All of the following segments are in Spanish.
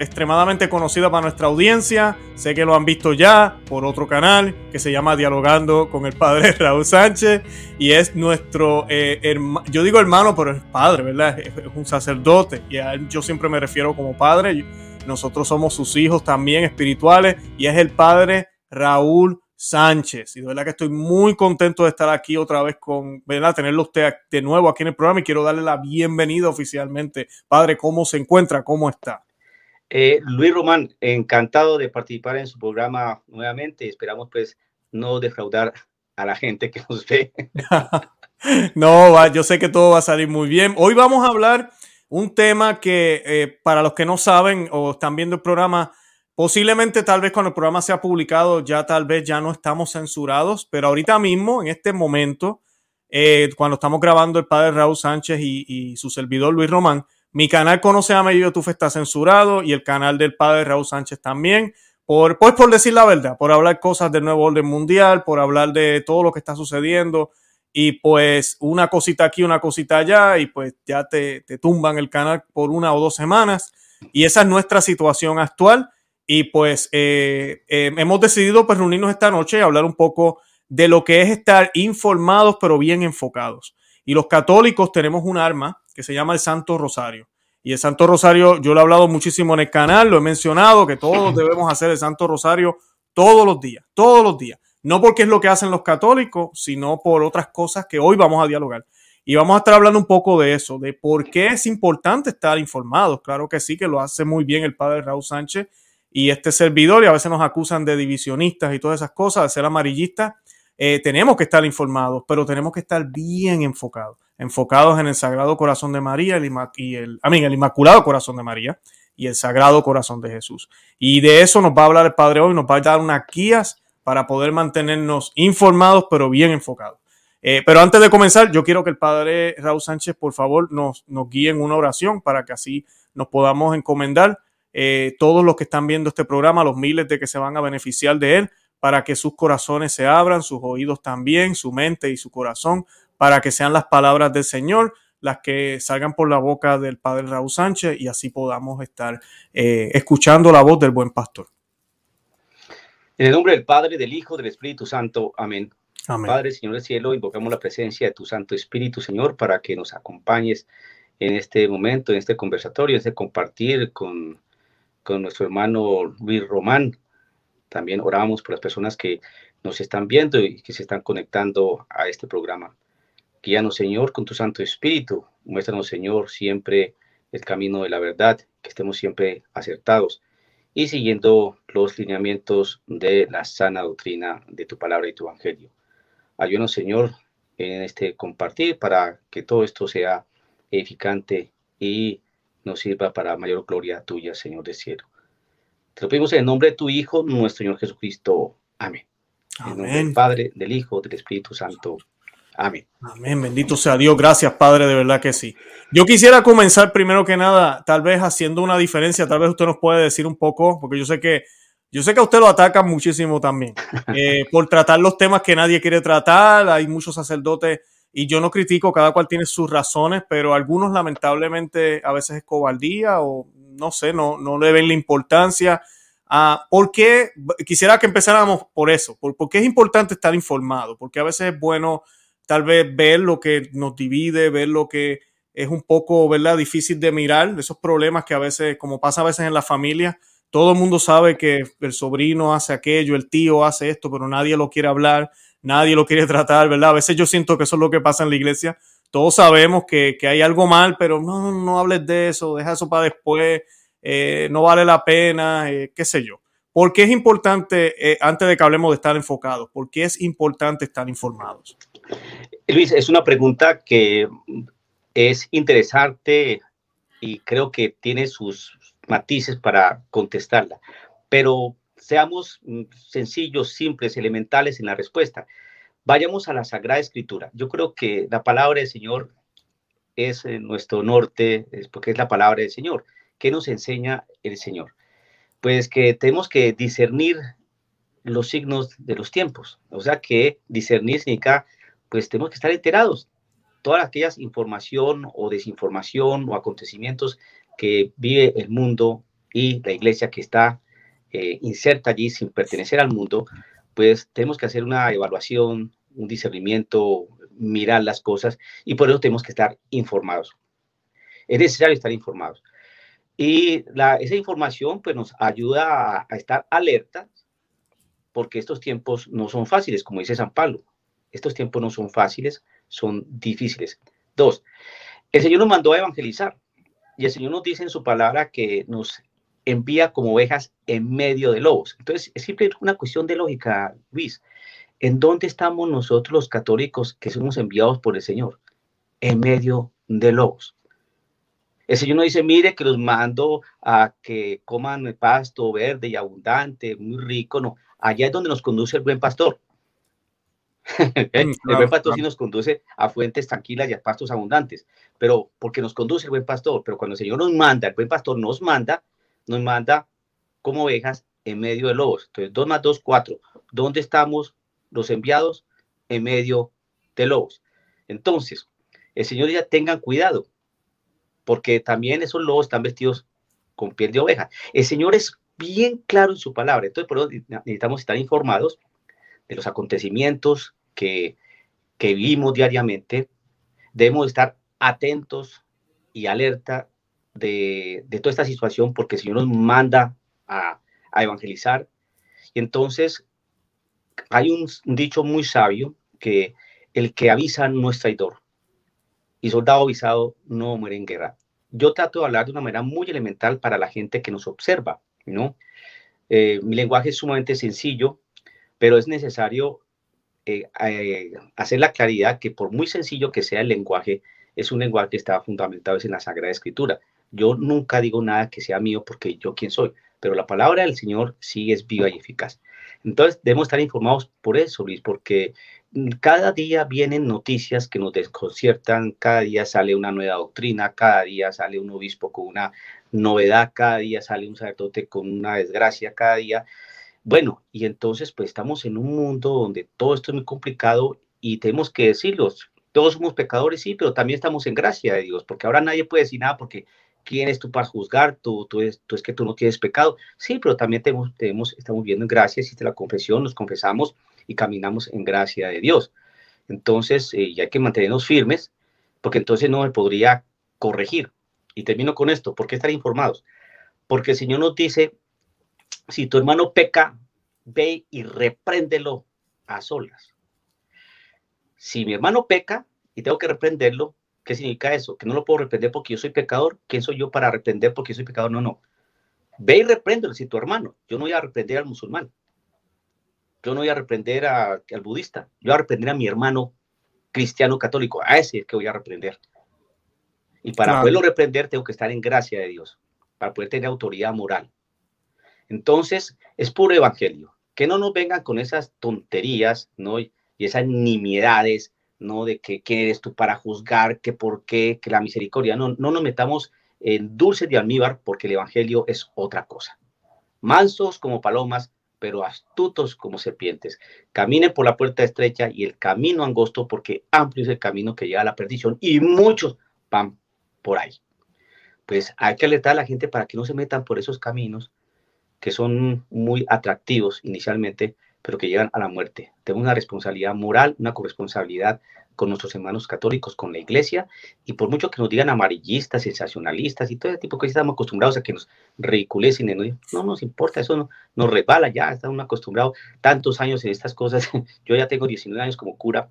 extremadamente conocida para nuestra audiencia. Sé que lo han visto ya por otro canal que se llama Dialogando con el Padre Raúl Sánchez y es nuestro, eh, yo digo hermano, pero es padre, ¿verdad? Es, un sacerdote y yo siempre me refiero como padre. Nosotros somos sus hijos también espirituales y es el Padre Raúl Sánchez. Y de verdad que estoy muy contento de estar aquí otra vez con, ¿verdad? Tenerlo usted de nuevo aquí en el programa y quiero darle la bienvenida oficialmente. Padre, ¿cómo se encuentra? ¿Cómo está? Eh, Luis Román, encantado de participar en su programa nuevamente. Esperamos pues no defraudar a la gente que nos ve. no, yo sé que todo va a salir muy bien. Hoy vamos a hablar un tema que eh, para los que no saben o están viendo el programa, posiblemente tal vez cuando el programa sea publicado ya tal vez ya no estamos censurados, pero ahorita mismo, en este momento, eh, cuando estamos grabando el padre Raúl Sánchez y, y su servidor Luis Román, mi canal Conoce a YouTube está censurado y el canal del padre Raúl Sánchez también. Por, pues por decir la verdad, por hablar cosas del nuevo orden mundial, por hablar de todo lo que está sucediendo y pues una cosita aquí, una cosita allá y pues ya te, te tumban el canal por una o dos semanas y esa es nuestra situación actual y pues eh, eh, hemos decidido pues reunirnos esta noche y hablar un poco de lo que es estar informados pero bien enfocados. Y los católicos tenemos un arma que se llama el Santo Rosario. Y el Santo Rosario, yo lo he hablado muchísimo en el canal, lo he mencionado, que todos debemos hacer el Santo Rosario todos los días, todos los días. No porque es lo que hacen los católicos, sino por otras cosas que hoy vamos a dialogar. Y vamos a estar hablando un poco de eso, de por qué es importante estar informados. Claro que sí, que lo hace muy bien el padre Raúl Sánchez y este servidor, y a veces nos acusan de divisionistas y todas esas cosas, de ser amarillistas. Eh, tenemos que estar informados, pero tenemos que estar bien enfocados, enfocados en el Sagrado Corazón de María y el, el Inmaculado Corazón de María y el Sagrado Corazón de Jesús. Y de eso nos va a hablar el Padre hoy, nos va a dar unas guías para poder mantenernos informados, pero bien enfocados. Eh, pero antes de comenzar, yo quiero que el Padre Raúl Sánchez, por favor, nos, nos guíe en una oración para que así nos podamos encomendar eh, todos los que están viendo este programa, los miles de que se van a beneficiar de él, para que sus corazones se abran, sus oídos también, su mente y su corazón, para que sean las palabras del Señor las que salgan por la boca del Padre Raúl Sánchez y así podamos estar eh, escuchando la voz del buen pastor. En el nombre del Padre, del Hijo, del Espíritu Santo. Amén. Amén. Padre, Señor del cielo, invocamos la presencia de tu Santo Espíritu, Señor, para que nos acompañes en este momento, en este conversatorio, en este compartir con, con nuestro hermano Luis Román, también oramos por las personas que nos están viendo y que se están conectando a este programa. Guíanos, Señor, con tu Santo Espíritu. Muéstranos, Señor, siempre el camino de la verdad, que estemos siempre acertados y siguiendo los lineamientos de la sana doctrina de tu palabra y tu evangelio. Ayúdanos, Señor, en este compartir para que todo esto sea edificante y nos sirva para mayor gloria tuya, Señor de cielo. Te lo pedimos en el nombre de tu Hijo, nuestro Señor Jesucristo. Amén. En nombre del Padre, del Hijo, del Espíritu Santo. Amén. Amén. Bendito sea Dios. Gracias, Padre, de verdad que sí. Yo quisiera comenzar primero que nada, tal vez haciendo una diferencia. Tal vez usted nos puede decir un poco, porque yo sé que yo sé que a usted lo atacan muchísimo también eh, por tratar los temas que nadie quiere tratar. Hay muchos sacerdotes y yo no critico, cada cual tiene sus razones, pero algunos lamentablemente a veces es cobardía o no sé, no, no le ven la importancia. Uh, ¿Por qué? Quisiera que empezáramos por eso. Por, qué es importante estar informado? Porque a veces es bueno tal vez ver lo que nos divide, ver lo que es un poco, ¿verdad? Difícil de mirar, esos problemas que a veces, como pasa a veces en la familia, todo el mundo sabe que el sobrino hace aquello, el tío hace esto, pero nadie lo quiere hablar, nadie lo quiere tratar, ¿verdad? A veces yo siento que eso es lo que pasa en la iglesia, todos sabemos que, hay algo mal, pero no, no, hables de eso, deja eso para después, eh, no vale la pena, eh, qué sé yo. ¿Por qué es importante, eh, antes de que hablemos de estar enfocados, por qué es importante estar informados? Luis, es una pregunta que es interesante y creo que tiene sus matices para contestarla, pero seamos mm, sencillos, simples, elementales en la respuesta. Vayamos a la Sagrada Escritura. Yo creo que la palabra del Señor es nuestro norte, es porque es la palabra del Señor. ¿Qué nos enseña el Señor? Pues que tenemos que discernir los signos de los tiempos. O sea que discernir significa, pues tenemos que estar enterados. Todas aquellas información o desinformación o acontecimientos que vive el mundo y la iglesia que está eh, inserta allí sin pertenecer al mundo, pues tenemos que hacer una evaluación, un discernimiento, mirar las cosas y por eso tenemos que estar informados. Es necesario estar informados. Y la, esa información pues nos ayuda a, a estar alerta porque estos tiempos no son fáciles, como dice San Pablo. Estos tiempos no son fáciles, son difíciles. Dos, el Señor nos mandó a evangelizar y el Señor nos dice en su palabra que nos envía como ovejas en medio de lobos. Entonces, es siempre una cuestión de lógica, Luis. ¿En dónde estamos nosotros los católicos que somos enviados por el Señor? En medio de lobos. El Señor nos dice, mire que los mando a que coman el pasto verde y abundante, muy rico. No, allá es donde nos conduce el buen pastor. el buen pastor sí nos conduce a fuentes tranquilas y a pastos abundantes, pero porque nos conduce el buen pastor, pero cuando el Señor nos manda, el buen pastor nos manda, nos manda como ovejas en medio de lobos. Entonces, 2 más 2, 4. ¿Dónde estamos los enviados? En medio de lobos. Entonces, el Señor ya tengan cuidado, porque también esos lobos están vestidos con piel de oveja. El Señor es bien claro en su palabra. Entonces, por eso necesitamos estar informados de los acontecimientos que, que vivimos diariamente. Debemos estar atentos y alerta de, toda esta situación porque el Señor nos manda a, evangelizar. Y entonces hay un, dicho muy sabio que el que avisa no es traidor y soldado avisado no muere en guerra. Yo trato de hablar de una manera muy elemental para la gente que nos observa, ¿no? Eh, mi lenguaje es sumamente sencillo, pero es necesario eh, eh, hacer la claridad que por muy sencillo que sea el lenguaje, es un lenguaje que está fundamentado en la Sagrada Escritura. Yo nunca digo nada que sea mío porque yo quién soy, pero la palabra del Señor sí es viva y eficaz. Entonces debemos estar informados por eso, Luis, porque cada día vienen noticias que nos desconciertan, cada día sale una nueva doctrina, cada día sale un obispo con una novedad, cada día sale un sacerdote con una desgracia, cada día. Bueno, y entonces pues estamos en un mundo donde todo esto es muy complicado y tenemos que decirlo. Todos somos pecadores, sí, pero también estamos en gracia de Dios, porque ahora nadie puede decir nada porque ¿Quién es tú para juzgar? Tú, tú, es, tú es que tú no tienes pecado. Sí, pero también tenemos, tenemos, estamos viendo en gracia, existe la confesión, nos confesamos y caminamos en gracia de Dios. Entonces, eh, ya hay que mantenernos firmes, porque entonces no me podría corregir. Y termino con esto, ¿por qué estar informados? Porque el Señor nos dice, si tu hermano peca, ve y repréndelo a solas. Si mi hermano peca y tengo que reprenderlo, ¿Qué significa eso? Que no lo puedo reprender porque yo soy pecador. ¿Quién soy yo para reprender porque yo soy pecador? No, no. Ve y repréndelo si tu hermano. Yo no voy a reprender al musulmán. Yo no voy a reprender al budista. Yo voy a reprender a mi hermano cristiano católico. A ese es que voy a reprender. Y para poderlo reprender tengo que estar en gracia de Dios, para poder tener autoridad moral. Entonces, es puro evangelio. Que no nos vengan con esas tonterías, ¿no? Y esas nimiedades ¿no? De que eres tú para juzgar, que por qué, que la misericordia. No, no nos metamos en dulces de almíbar porque el Evangelio es otra cosa. Mansos como palomas, pero astutos como serpientes. Caminen por la puerta estrecha y el camino angosto porque amplio es el camino que lleva a la perdición y muchos van por ahí. Pues hay que alertar a la gente para que no se metan por esos caminos que son muy atractivos inicialmente, pero que llegan a la muerte. Tenemos una responsabilidad moral, una corresponsabilidad con nuestros hermanos católicos, con la iglesia, y por mucho que nos digan amarillistas, sensacionalistas y todo ese tipo de cosas, estamos acostumbrados a que nos ridiculecen, no, no nos importa, eso no, nos resbala ya, estamos acostumbrados tantos años en estas cosas, yo ya tengo 19 años como cura,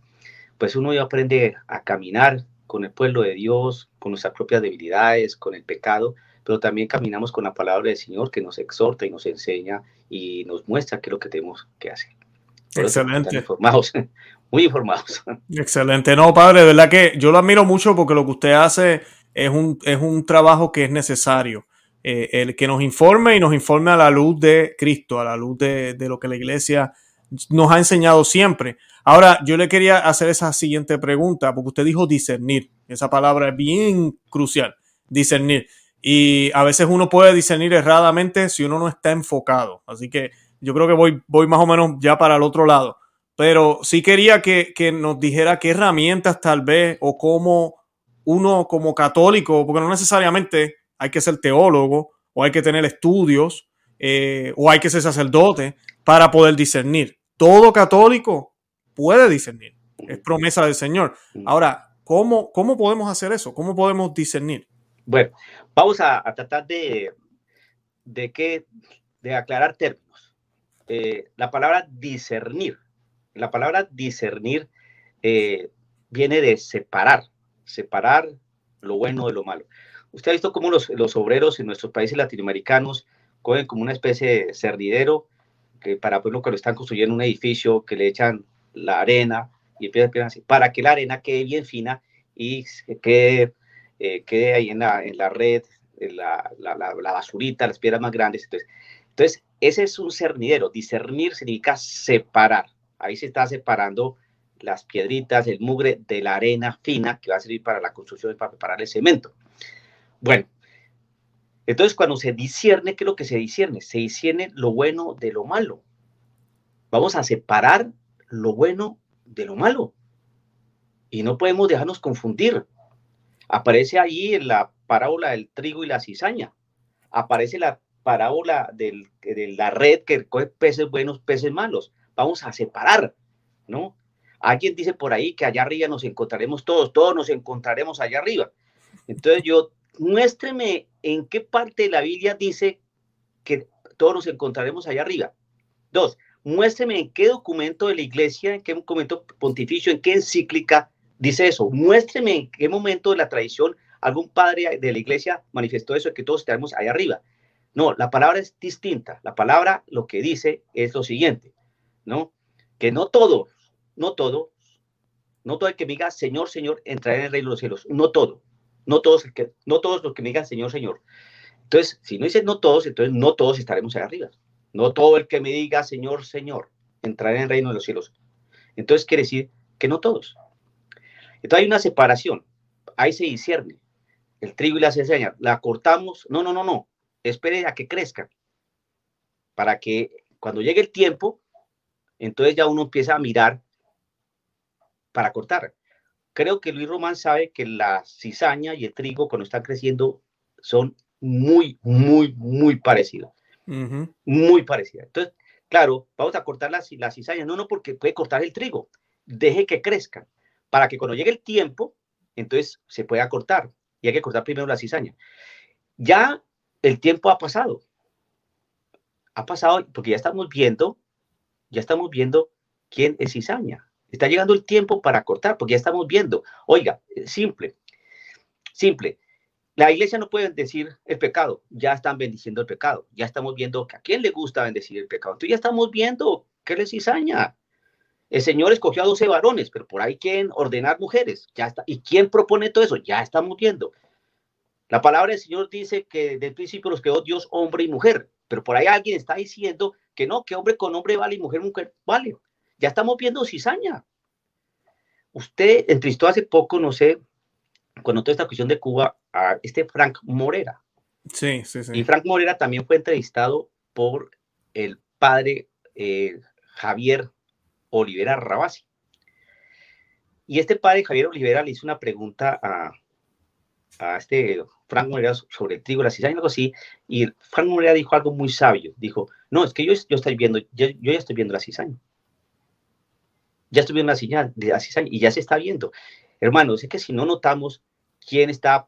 pues uno ya aprende a caminar con el pueblo de Dios, con nuestras propias debilidades, con el pecado, pero también caminamos con la palabra del Señor que nos exhorta y nos enseña y nos muestra qué es lo que tenemos que hacer. Excelente. Informados, muy informados. Excelente. No, padre, de verdad que yo lo admiro mucho porque lo que usted hace es un, es un trabajo que es necesario. Eh, el que nos informe y nos informe a la luz de Cristo, a la luz de, de lo que la iglesia nos ha enseñado siempre. Ahora, yo le quería hacer esa siguiente pregunta, porque usted dijo discernir. Esa palabra es bien crucial, discernir. Y a veces uno puede discernir erradamente si uno no está enfocado. Así que yo creo que voy, voy más o menos ya para el otro lado. Pero sí quería que, que nos dijera qué herramientas tal vez o cómo uno como católico, porque no necesariamente hay que ser teólogo o hay que tener estudios eh, o hay que ser sacerdote para poder discernir. Todo católico puede discernir, es promesa del Señor. Ahora, ¿cómo, cómo podemos hacer eso? ¿Cómo podemos discernir? Bueno, vamos a, tratar de, de, que, de aclarar términos. Eh, la palabra discernir, la palabra discernir eh, viene de separar, separar lo bueno de lo malo. Usted ha visto cómo los, los obreros en nuestros países latinoamericanos cogen como una especie de cerdidero que para pues, lo que lo están construyendo un edificio, que le echan la arena y empiezan, así, para que la arena quede bien fina y quede, eh, quede ahí en la, en la red, la, la, la, basurita, las piedras más grandes. Entonces, entonces, ese es un cernidero. Discernir significa separar. Ahí se está separando las piedritas, el mugre de la arena fina que va a servir para la construcción, para preparar el cemento. Bueno, entonces cuando se discierne, ¿qué es lo que se discierne? Se discierne lo bueno de lo malo. Vamos a separar lo bueno de lo malo. Y no podemos dejarnos confundir. Aparece ahí en la parábola del trigo y la cizaña. Aparece la parábola de la red que coge peces buenos, peces malos. Vamos a separar, ¿no? Alguien dice por ahí que allá arriba nos encontraremos todos, todos nos encontraremos allá arriba. Entonces yo, muéstreme en qué parte de la Biblia dice que todos nos encontraremos allá arriba. Dos, muéstreme en qué documento de la iglesia, en qué documento pontificio, en qué encíclica dice eso. Muéstreme en qué momento de la tradición algún padre de la iglesia manifestó eso, que todos estaremos allá arriba. No, la palabra es distinta. La palabra lo que dice es lo siguiente, ¿no? Que no todo no todo, no todo el que me diga Señor, Señor, entrará en el reino de los cielos, no todo, no todos, que, no todos los que me digan Señor, Señor. Entonces, si no dice no todos, entonces no todos estaremos ahí arriba. No todo el que me diga Señor, Señor, entrará en el reino de los cielos. Entonces quiere decir que no todos. Entonces hay una separación, ahí se discierne. El trigo y la cizaña, la cortamos, no, no, no, no, espere a que crezcan, para que cuando llegue el tiempo, entonces ya uno empieza a mirar para cortar. Creo que Luis Román sabe que la cizaña y el trigo cuando están creciendo son muy, muy, muy parecidos. Muy parecidas. Entonces, claro, vamos a cortar la, la cizaña. No, no, porque puede cortar el trigo. Deje que crezcan para que cuando llegue el tiempo, entonces se pueda cortar. Y hay que cortar primero la cizaña. Ya el tiempo ha pasado. Ha pasado porque ya estamos viendo, ya estamos viendo quién es cizaña. Está llegando el tiempo para cortar, porque ya estamos viendo. Oiga, eh, simple, simple. La iglesia no puede bendecir el pecado, ya están bendiciendo el pecado. Ya estamos viendo que a quién le gusta bendecir el pecado. Entonces ya estamos viendo que les cizaña. El Señor escogió a 12 varones, pero por ahí quieren ordenar mujeres. Ya está. ¿Y quién propone todo eso? Ya estamos viendo. La palabra del Señor dice que desde el principio los creó Dios hombre y mujer, pero por ahí alguien está diciendo que no, que hombre con hombre vale y mujer mujer vale. Ya estamos viendo cizaña. Usted entrevistó hace poco, no sé, cuando toda esta cuestión de Cuba, a este Frank Morera. Sí, sí, sí. Y Frank Morera también fue entrevistado por el padre eh, Javier Olivera Rabasi. Y este padre Javier Olivera le hizo una pregunta a, a este Frank Morera sobre el trigo, la cizaña, algo así, y Frank Morera dijo algo muy sabio. Dijo, no, es que yo, yo estoy viendo, yo, yo ya estoy viendo la cizaña ya estuvo una señal de hace años y ya se está viendo. Hermanos, es que si no notamos quién está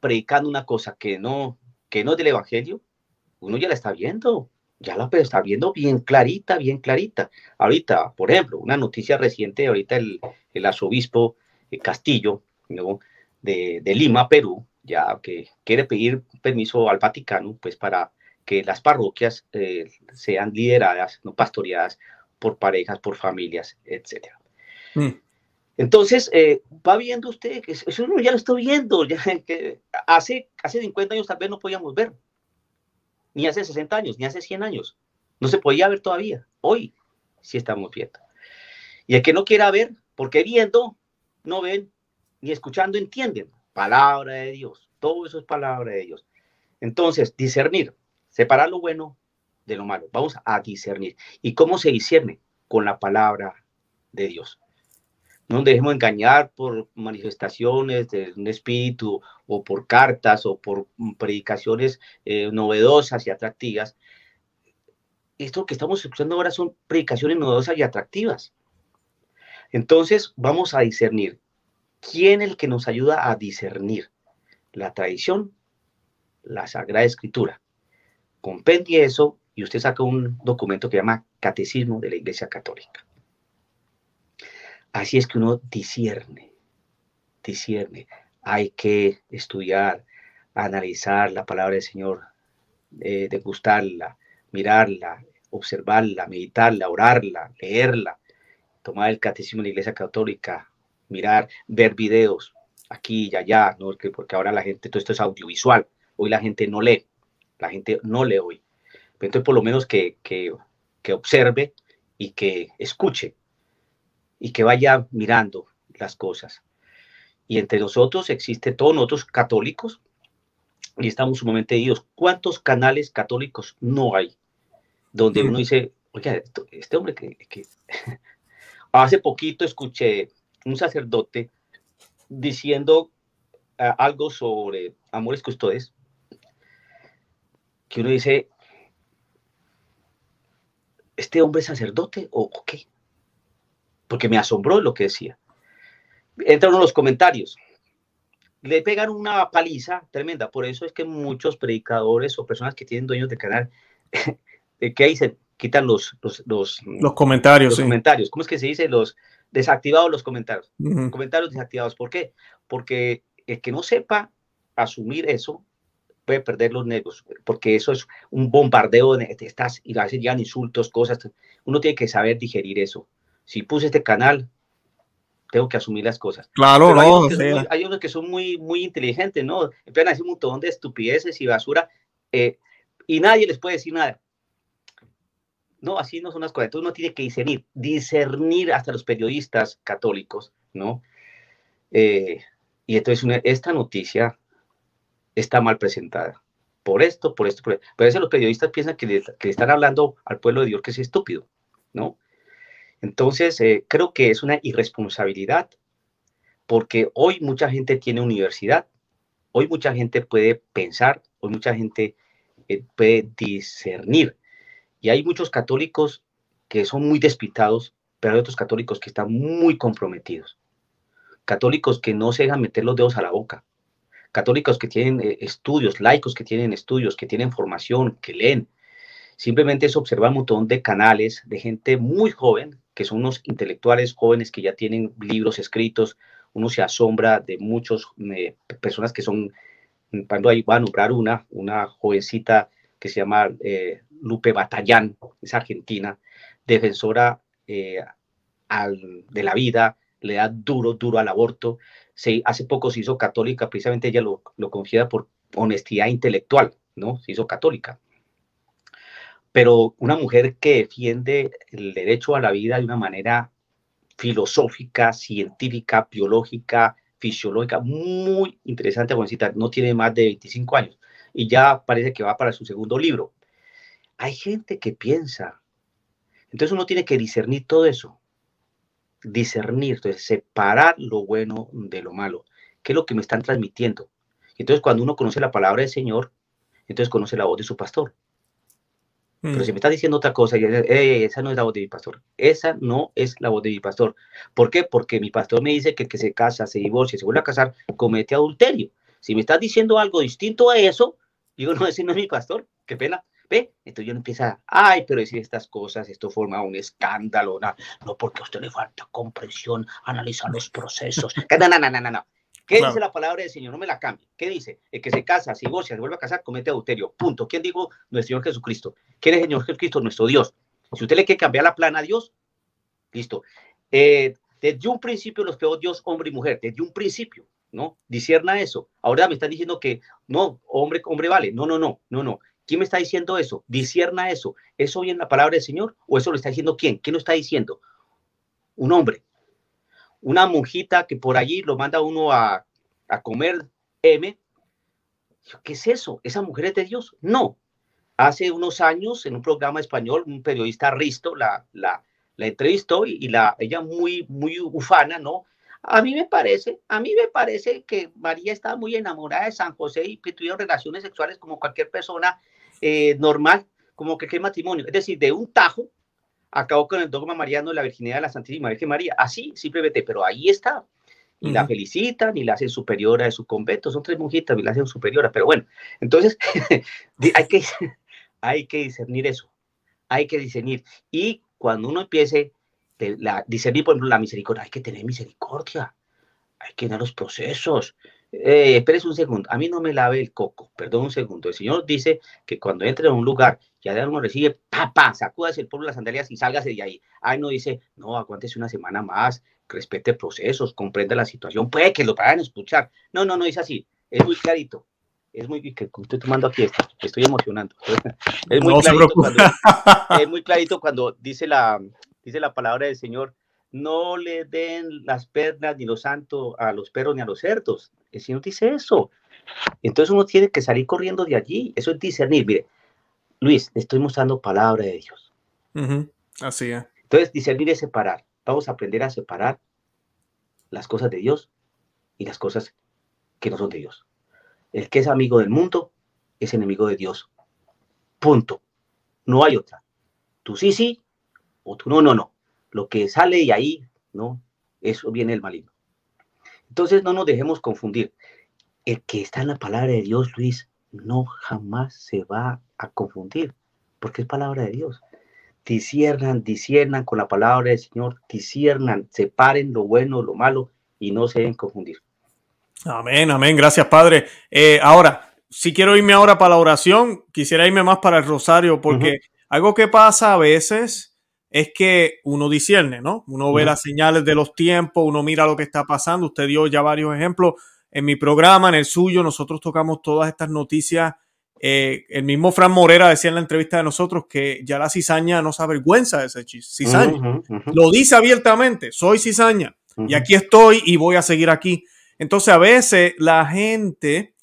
predicando una cosa que no, que no es del Evangelio, uno ya la está viendo, ya la está viendo bien clarita, bien clarita. Ahorita, por ejemplo, una noticia reciente, ahorita el, el arzobispo eh, Castillo de, de, Lima, Perú, ya que quiere pedir permiso al Vaticano, pues para que las parroquias eh, sean lideradas, no pastoreadas por parejas, por familias, etc. Mm. Entonces, eh, va viendo usted que eso ya lo está viendo, ya que hace, hace 50 años tal vez no podíamos ver, ni hace 60 años, ni hace 100 años, no se podía ver todavía. Hoy, sí estamos viendo. Y el que no quiera ver, porque viendo, no ven, ni escuchando entienden. Palabra de Dios, todo eso es palabra de Dios. Entonces, discernir, separar lo bueno de lo malo. Vamos a discernir. ¿Y cómo se discierne? Con la palabra de Dios. No nos dejemos engañar por manifestaciones de un espíritu o por cartas o por predicaciones eh, novedosas y atractivas. Esto que estamos escuchando ahora son predicaciones novedosas y atractivas. Entonces vamos a discernir. ¿Quién es el que nos ayuda a discernir? La tradición, la Sagrada Escritura. Compendie eso y usted saca un documento que llama Catecismo de la Iglesia Católica. Así es que uno discierne, discierne. Hay que estudiar, analizar la palabra del Señor, eh, degustarla, mirarla, observarla, meditarla, orarla, leerla, tomar el catecismo de la Iglesia Católica, mirar, ver videos aquí y allá, ¿no? porque, porque ahora la gente, todo esto es audiovisual, hoy la gente no lee, la gente no lee hoy. Entonces, por lo menos que, que, que observe y que escuche y que vaya mirando las cosas. Y entre nosotros existe todos nosotros católicos y estamos sumamente dios ¿Cuántos canales católicos no hay? Donde uno dice, oye, este hombre que, que... hace poquito escuché un sacerdote diciendo algo sobre amores custodes, que uno dice, ¿este hombre es sacerdote o, qué? Porque me asombró lo que decía. Entraron los comentarios. Le pegan una paliza tremenda. Por eso es que muchos predicadores o personas que tienen dueños de canal, ¿qué dicen? Quitan los, los, los, comentarios. Los comentarios. ¿Cómo es que se dice? Los, desactivados los comentarios. Comentarios desactivados. ¿Por qué? Porque el que no sepa asumir eso puede perder los negros, porque eso es un bombardeo de estas y a veces llegan insultos, cosas. Uno tiene que saber digerir eso. Si puse este canal, tengo que asumir las cosas. Claro, no. Hay unos, que son muy, muy inteligentes, ¿no? Empiezan a decir un montón de estupideces y basura eh, y nadie les puede decir nada. No, así no son las cosas. Entonces uno tiene que discernir, discernir hasta los periodistas católicos, ¿no? Eh, y entonces esta noticia está mal presentada. Por esto, por esto, por esto. Pero a veces los periodistas piensan que le, están hablando al pueblo de Dios que es estúpido, ¿no? Entonces, eh, creo que es una irresponsabilidad, porque hoy mucha gente tiene universidad, hoy mucha gente puede pensar, hoy mucha gente eh, puede discernir y hay muchos católicos que son muy despistados, pero hay otros católicos que están muy comprometidos. Católicos que no se dejan meter los dedos a la boca. Católicos que tienen eh, estudios, laicos que tienen estudios, que tienen formación, que leen. Simplemente es observar un montón de canales de gente muy joven, que son unos intelectuales jóvenes que ya tienen libros escritos. Uno se asombra de muchas eh, personas que son, cuando ahí va a nombrar una, una jovencita que se llama eh, Lupe Batallán, es argentina, defensora eh, de la vida, le da duro, duro al aborto. Se, hace poco se hizo católica, precisamente ella lo, lo confiesa por honestidad intelectual, ¿no? Se hizo católica. Pero una mujer que defiende el derecho a la vida de una manera filosófica, científica, biológica, fisiológica, muy interesante, jovencita, no tiene más de 25 años y ya parece que va para su segundo libro. Hay gente que piensa. Entonces uno tiene que discernir todo eso. Discernir, entonces separar lo bueno de lo malo. ¿Qué es lo que me están transmitiendo? Entonces cuando uno conoce la palabra del Señor, entonces conoce la voz de su pastor. Pero mm. si me está diciendo otra cosa, esa no es la voz de mi pastor. Esa no es la voz de mi pastor. ¿Por qué? Porque mi pastor me dice que el que se casa, se divorcia, se vuelve a casar, comete adulterio. Si me estás diciendo algo distinto a eso, Digo, no, ese no es mi pastor, qué pena. ¿Ve? Entonces yo empieza, ay, pero decir estas cosas, esto forma un escándalo, no, no porque a usted le falta comprensión, analizar los procesos. No, no, no, no, no. ¿Qué dice la palabra del Señor? No me la cambie. ¿Qué dice? El que se casa, se divorcia, se vuelve a casar, comete adulterio. Punto. ¿Quién dijo? Nuestro Señor Jesucristo. ¿Quién es el Señor Jesucristo? Nuestro Dios. Si usted le quiere cambiar la plana a Dios, listo. Eh, desde un principio los creó Dios, hombre y mujer. Desde un principio. ¿no? Disierna eso. Ahora me están diciendo que no, hombre, hombre vale. No, no, no, no, no. ¿Quién me está diciendo eso? Disierna eso. ¿Eso viene la palabra del Señor? ¿O eso lo está diciendo quién? ¿Quién lo está diciendo? Un hombre. Una monjita que por allí lo manda uno a, a comer M. ¿Qué es eso? ¿Esa mujer es de Dios? No. Hace unos años, en un programa español, un periodista Risto la, la, la entrevistó y, la, ella muy, muy ufana, ¿no? A mí me parece, a mí me parece que María estaba muy enamorada de San José y que tuvieron relaciones sexuales como cualquier persona eh, normal, como que qué matrimonio. Es decir, de un tajo acabó con el dogma mariano de la virginidad de la Santísima Virgen María. Así, simplemente, pero ahí está. Y la felicitan y la hacen superiora de su convento. Son tres mujitas y la hacen superiora. Pero bueno, entonces hay, que, hay que discernir eso. Hay que discernir. Y cuando uno empiece la, discernir, por ejemplo, la misericordia, hay que tener misericordia, hay que tener los procesos. Eh, espérese un segundo, a mí no me lave el coco, perdón un segundo. El Señor dice que cuando entre a un lugar, ya de uno recibe, papá, sacúdase el polvo de las sandalias y sálgase de ahí. Ay, no dice, no, aguántese una semana más, respete procesos, comprenda la situación, puede que lo vayan a escuchar. No, no, no es así, es muy clarito. Es muy que estoy tomando aquí esto, estoy emocionando. Es muy, clarito cuando, es muy clarito cuando dice la, dice la palabra del Señor, no le den las pernas ni los santos a los perros ni a los cerdos. El Señor dice eso. Entonces uno tiene que salir corriendo de allí. Eso es discernir. Mire, Luis, le estoy mostrando palabra de Dios. Así es. Entonces, discernir es separar. Vamos a aprender a separar las cosas de Dios y las cosas que no son de Dios. El que es amigo del mundo es enemigo de Dios. Punto. No hay otra. Tú sí, sí, o tú no, no, no. Lo que sale y ahí, ¿no? Eso viene el maligno. Entonces no nos dejemos confundir. El que está en la palabra de Dios, Luis, no jamás se va a confundir, porque es palabra de Dios. Disiernan, disiernan con la palabra del Señor, disiernan, separen lo bueno, lo malo y no se deben confundir. Amén, amén. Gracias, Padre. Eh, ahora, si quiero irme ahora para la oración, quisiera irme más para el rosario, porque algo que pasa a veces es que uno discierne, ¿no? Uno ve las señales de los tiempos, uno mira lo que está pasando. Usted dio ya varios ejemplos. En mi programa, en el suyo, nosotros tocamos todas estas noticias. Eh, el mismo Fran Morera decía en la entrevista de nosotros que ya la cizaña no se avergüenza de ese cizaña. Lo dice abiertamente, soy cizaña y aquí estoy y voy a seguir aquí. Entonces a veces la gente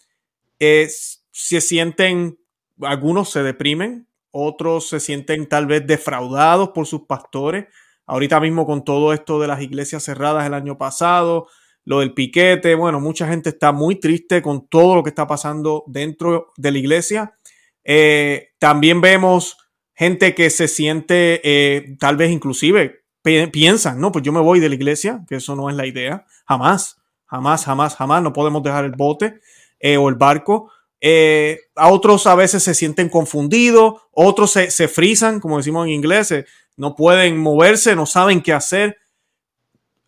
eh, se sienten, algunos se deprimen, otros se sienten tal vez defraudados por sus pastores. Ahorita mismo con todo esto de las iglesias cerradas el año pasado, lo del piquete, bueno, mucha gente está muy triste con todo lo que está pasando dentro de la iglesia. Eh, también vemos gente que se siente, eh, tal vez inclusive piensan, no, pues yo me voy de la iglesia, que eso no es la idea, jamás, jamás, jamás, jamás, no podemos dejar el bote eh, o el barco. Eh, a otros a veces se sienten confundidos, otros se, frisan, como decimos en inglés, no pueden moverse, no saben qué hacer.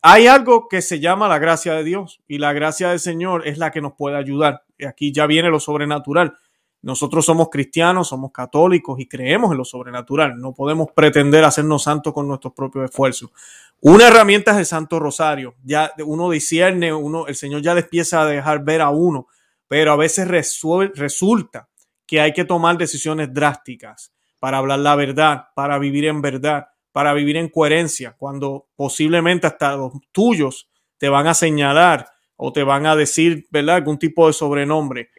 Hay algo que se llama la gracia de Dios y la gracia del Señor es la que nos puede ayudar. Aquí ya viene lo sobrenatural. Nosotros somos cristianos, somos católicos y creemos en lo sobrenatural. No podemos pretender hacernos santos con nuestros propios esfuerzos. Una herramienta es el Santo Rosario. Ya uno discierne, uno, el Señor ya les empieza a dejar ver a uno pero a veces resulta que hay que tomar decisiones drásticas para hablar la verdad, para vivir en verdad, para vivir en coherencia, cuando posiblemente hasta los tuyos te van a señalar o te van a decir, ¿verdad?, algún tipo de sobrenombre.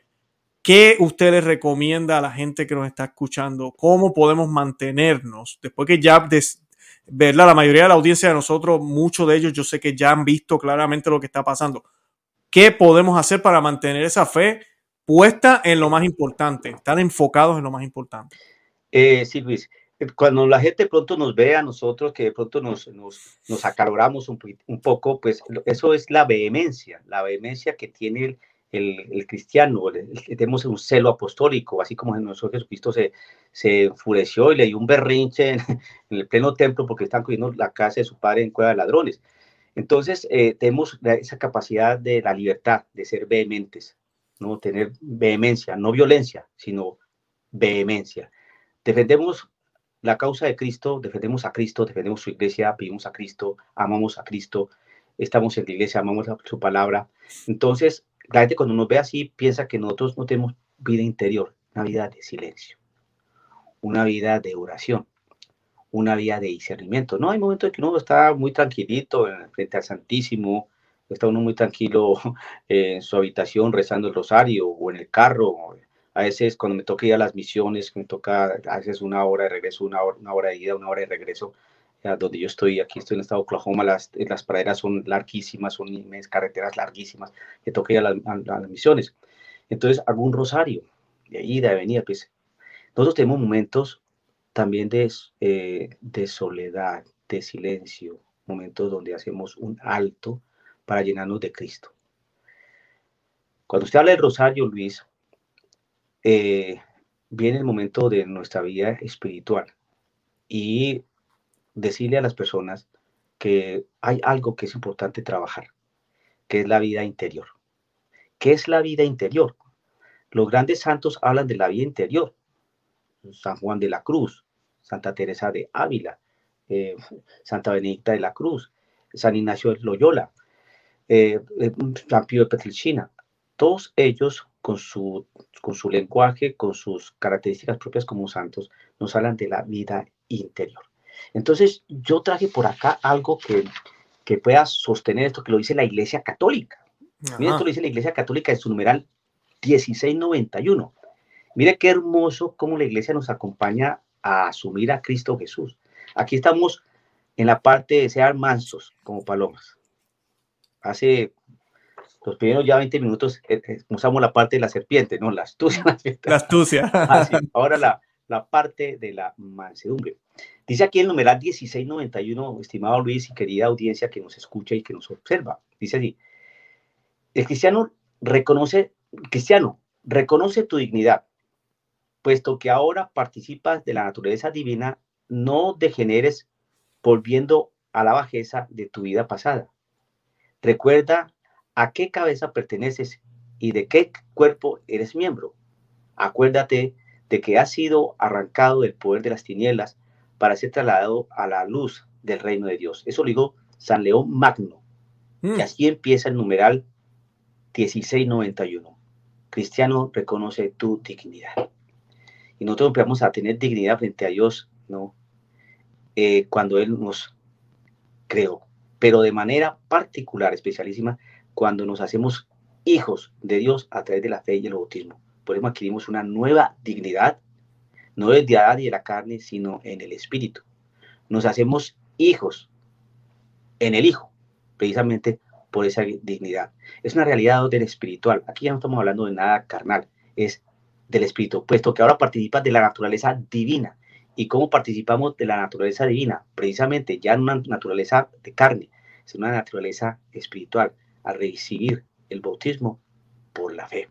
¿Qué usted le recomienda a la gente que nos está escuchando? ¿Cómo podemos mantenernos? Después que ya, ¿verdad? La mayoría de la audiencia de nosotros, muchos de ellos, yo sé que ya han visto claramente lo que está pasando. ¿Qué podemos hacer para mantener esa fe puesta en lo más importante, estar enfocados en lo más importante? Eh, sí, Luis, eh, cuando la gente pronto nos ve a nosotros, que de pronto nos, nos, nos acaloramos un, un, poco, pues eso es la vehemencia, la vehemencia que tiene el, el, cristiano, tenemos un celo apostólico, así como nuestro Jesucristo se, se enfureció y le dio un berrinche en, en, el pleno templo porque están cuidando la casa de su padre en cueva de ladrones. Entonces, eh, tenemos esa capacidad de la libertad, de ser vehementes, ¿no? Tener vehemencia, no violencia, sino vehemencia. Defendemos la causa de Cristo, defendemos a Cristo, defendemos su iglesia, vivimos a Cristo, amamos a Cristo, estamos en la iglesia, amamos su palabra. Entonces, la gente cuando nos ve así piensa que nosotros no tenemos vida interior, una vida de silencio, una vida de oración, una vida de discernimiento. No hay momentos en que uno está muy tranquilito frente al Santísimo, está uno muy tranquilo en su habitación rezando el rosario o en el carro. A veces cuando me toca ir a las misiones, me toca a veces una hora de regreso, una hora, de ida, una hora de regreso, donde yo estoy, aquí estoy en el estado de Oklahoma, las, las praderas son larguísimas, son carreteras larguísimas, me toca ir a, las misiones. Entonces un rosario de ida, de venida, pues nosotros tenemos momentos también de, eh, de soledad, de silencio, momentos donde hacemos un alto para llenarnos de Cristo. Cuando usted habla del rosario, Luis, eh, viene el momento de nuestra vida espiritual y decirle a las personas que hay algo que es importante trabajar, que es la vida interior. ¿Qué es la vida interior? Los grandes santos hablan de la vida interior. San Juan de la Cruz, Santa Teresa de Ávila, eh, Santa Benedicta de la Cruz, San Ignacio de Loyola, eh, eh, San Pío de Petricina. Todos ellos, con su, con su lenguaje, con sus características propias como santos, nos hablan de la vida interior. Entonces, yo traje por acá algo que, que pueda sostener esto, que lo dice la Iglesia Católica. Esto lo dice la Iglesia Católica en su numeral 1691. Mire qué hermoso cómo la Iglesia nos acompaña a asumir a Cristo Jesús. Aquí estamos en la parte de ser mansos como palomas. Hace los primeros ya 20 minutos eh, eh, usamos la parte de la serpiente, ¿no? La astucia. La astucia. Ah, Ahora la, la parte de la mansedumbre. Dice aquí el numeral 1691, estimado Luis y querida audiencia que nos escucha y que nos observa. Dice así, el cristiano reconoce, cristiano, reconoce tu dignidad, puesto que ahora participas de la naturaleza divina, no degeneres volviendo a la bajeza de tu vida pasada. Recuerda a qué cabeza perteneces y de qué cuerpo eres miembro. Acuérdate de que has sido arrancado del poder de las tinieblas para ser trasladado a la luz del reino de Dios. Eso lo dijo San León Magno. Mm. Y así empieza el numeral 1691. Cristiano reconoce tu dignidad. Y nosotros empezamos a tener dignidad frente a Dios, ¿no? Eh, cuando Él nos creó, pero de manera particular, especialísima, cuando nos hacemos hijos de Dios a través de la fe y el bautismo. Por eso adquirimos una nueva dignidad, no desde Adán y de la carne, sino en el Espíritu. Nos hacemos hijos en el Hijo, precisamente por esa dignidad. Es una realidad del espiritual. Aquí ya no estamos hablando de nada carnal, es del Espíritu, puesto que ahora participas de la naturaleza divina. ¿Y cómo participamos de la naturaleza divina? Precisamente ya en una naturaleza de carne, es una naturaleza espiritual, al recibir el bautismo por la fe.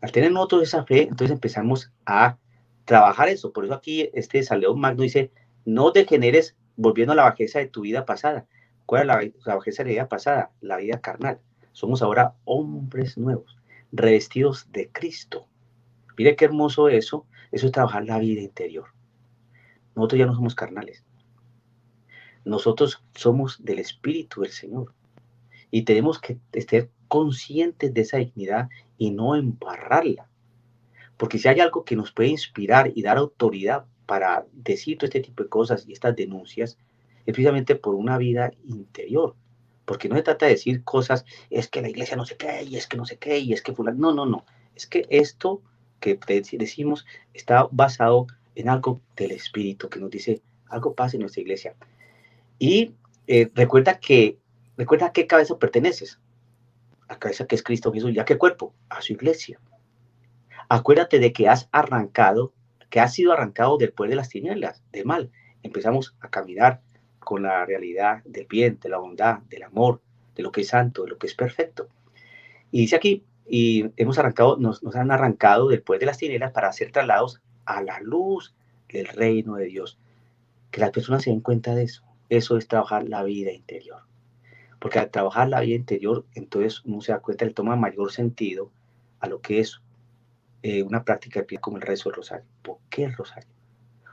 Al tener nosotros esa fe, entonces empezamos a trabajar eso. Por eso aquí este San Magno dice, no degeneres volviendo a la bajeza de tu vida pasada. ¿Cuál es la, bajeza de la vida pasada? La vida carnal. Somos ahora hombres nuevos, revestidos de Cristo. Mire qué hermoso eso. Eso es trabajar la vida interior. Nosotros ya no somos carnales. Nosotros somos del Espíritu del Señor. Y tenemos que estar conscientes de esa dignidad y no embarrarla. Porque si hay algo que nos puede inspirar y dar autoridad para decir todo este tipo de cosas y estas denuncias, es precisamente por una vida interior. Porque no se trata de decir cosas, es que la iglesia no sé qué, y es que no sé qué, y es que fulano. No, no, no. Es que esto que decimos está basado en algo del Espíritu que nos dice algo pasa en nuestra iglesia. Y eh, recuerda que recuerda a qué cabeza perteneces la cabeza que es Cristo Jesús, ya que cuerpo, a su iglesia. Acuérdate de que has arrancado, que has sido arrancado del poder de las tinieblas, del mal. Empezamos a caminar con la realidad del bien, de la bondad, del amor, de lo que es santo, de lo que es perfecto. Y dice aquí, y hemos arrancado, nos, nos han arrancado poder de las tinieblas para ser trasladados a la luz del reino de Dios. Que las personas se den cuenta de eso. Eso es trabajar la vida interior. Porque al trabajar la vida interior, entonces uno se da cuenta, le toma mayor sentido a lo que es eh, una práctica de como el rezo del rosario. ¿Por qué el rosario?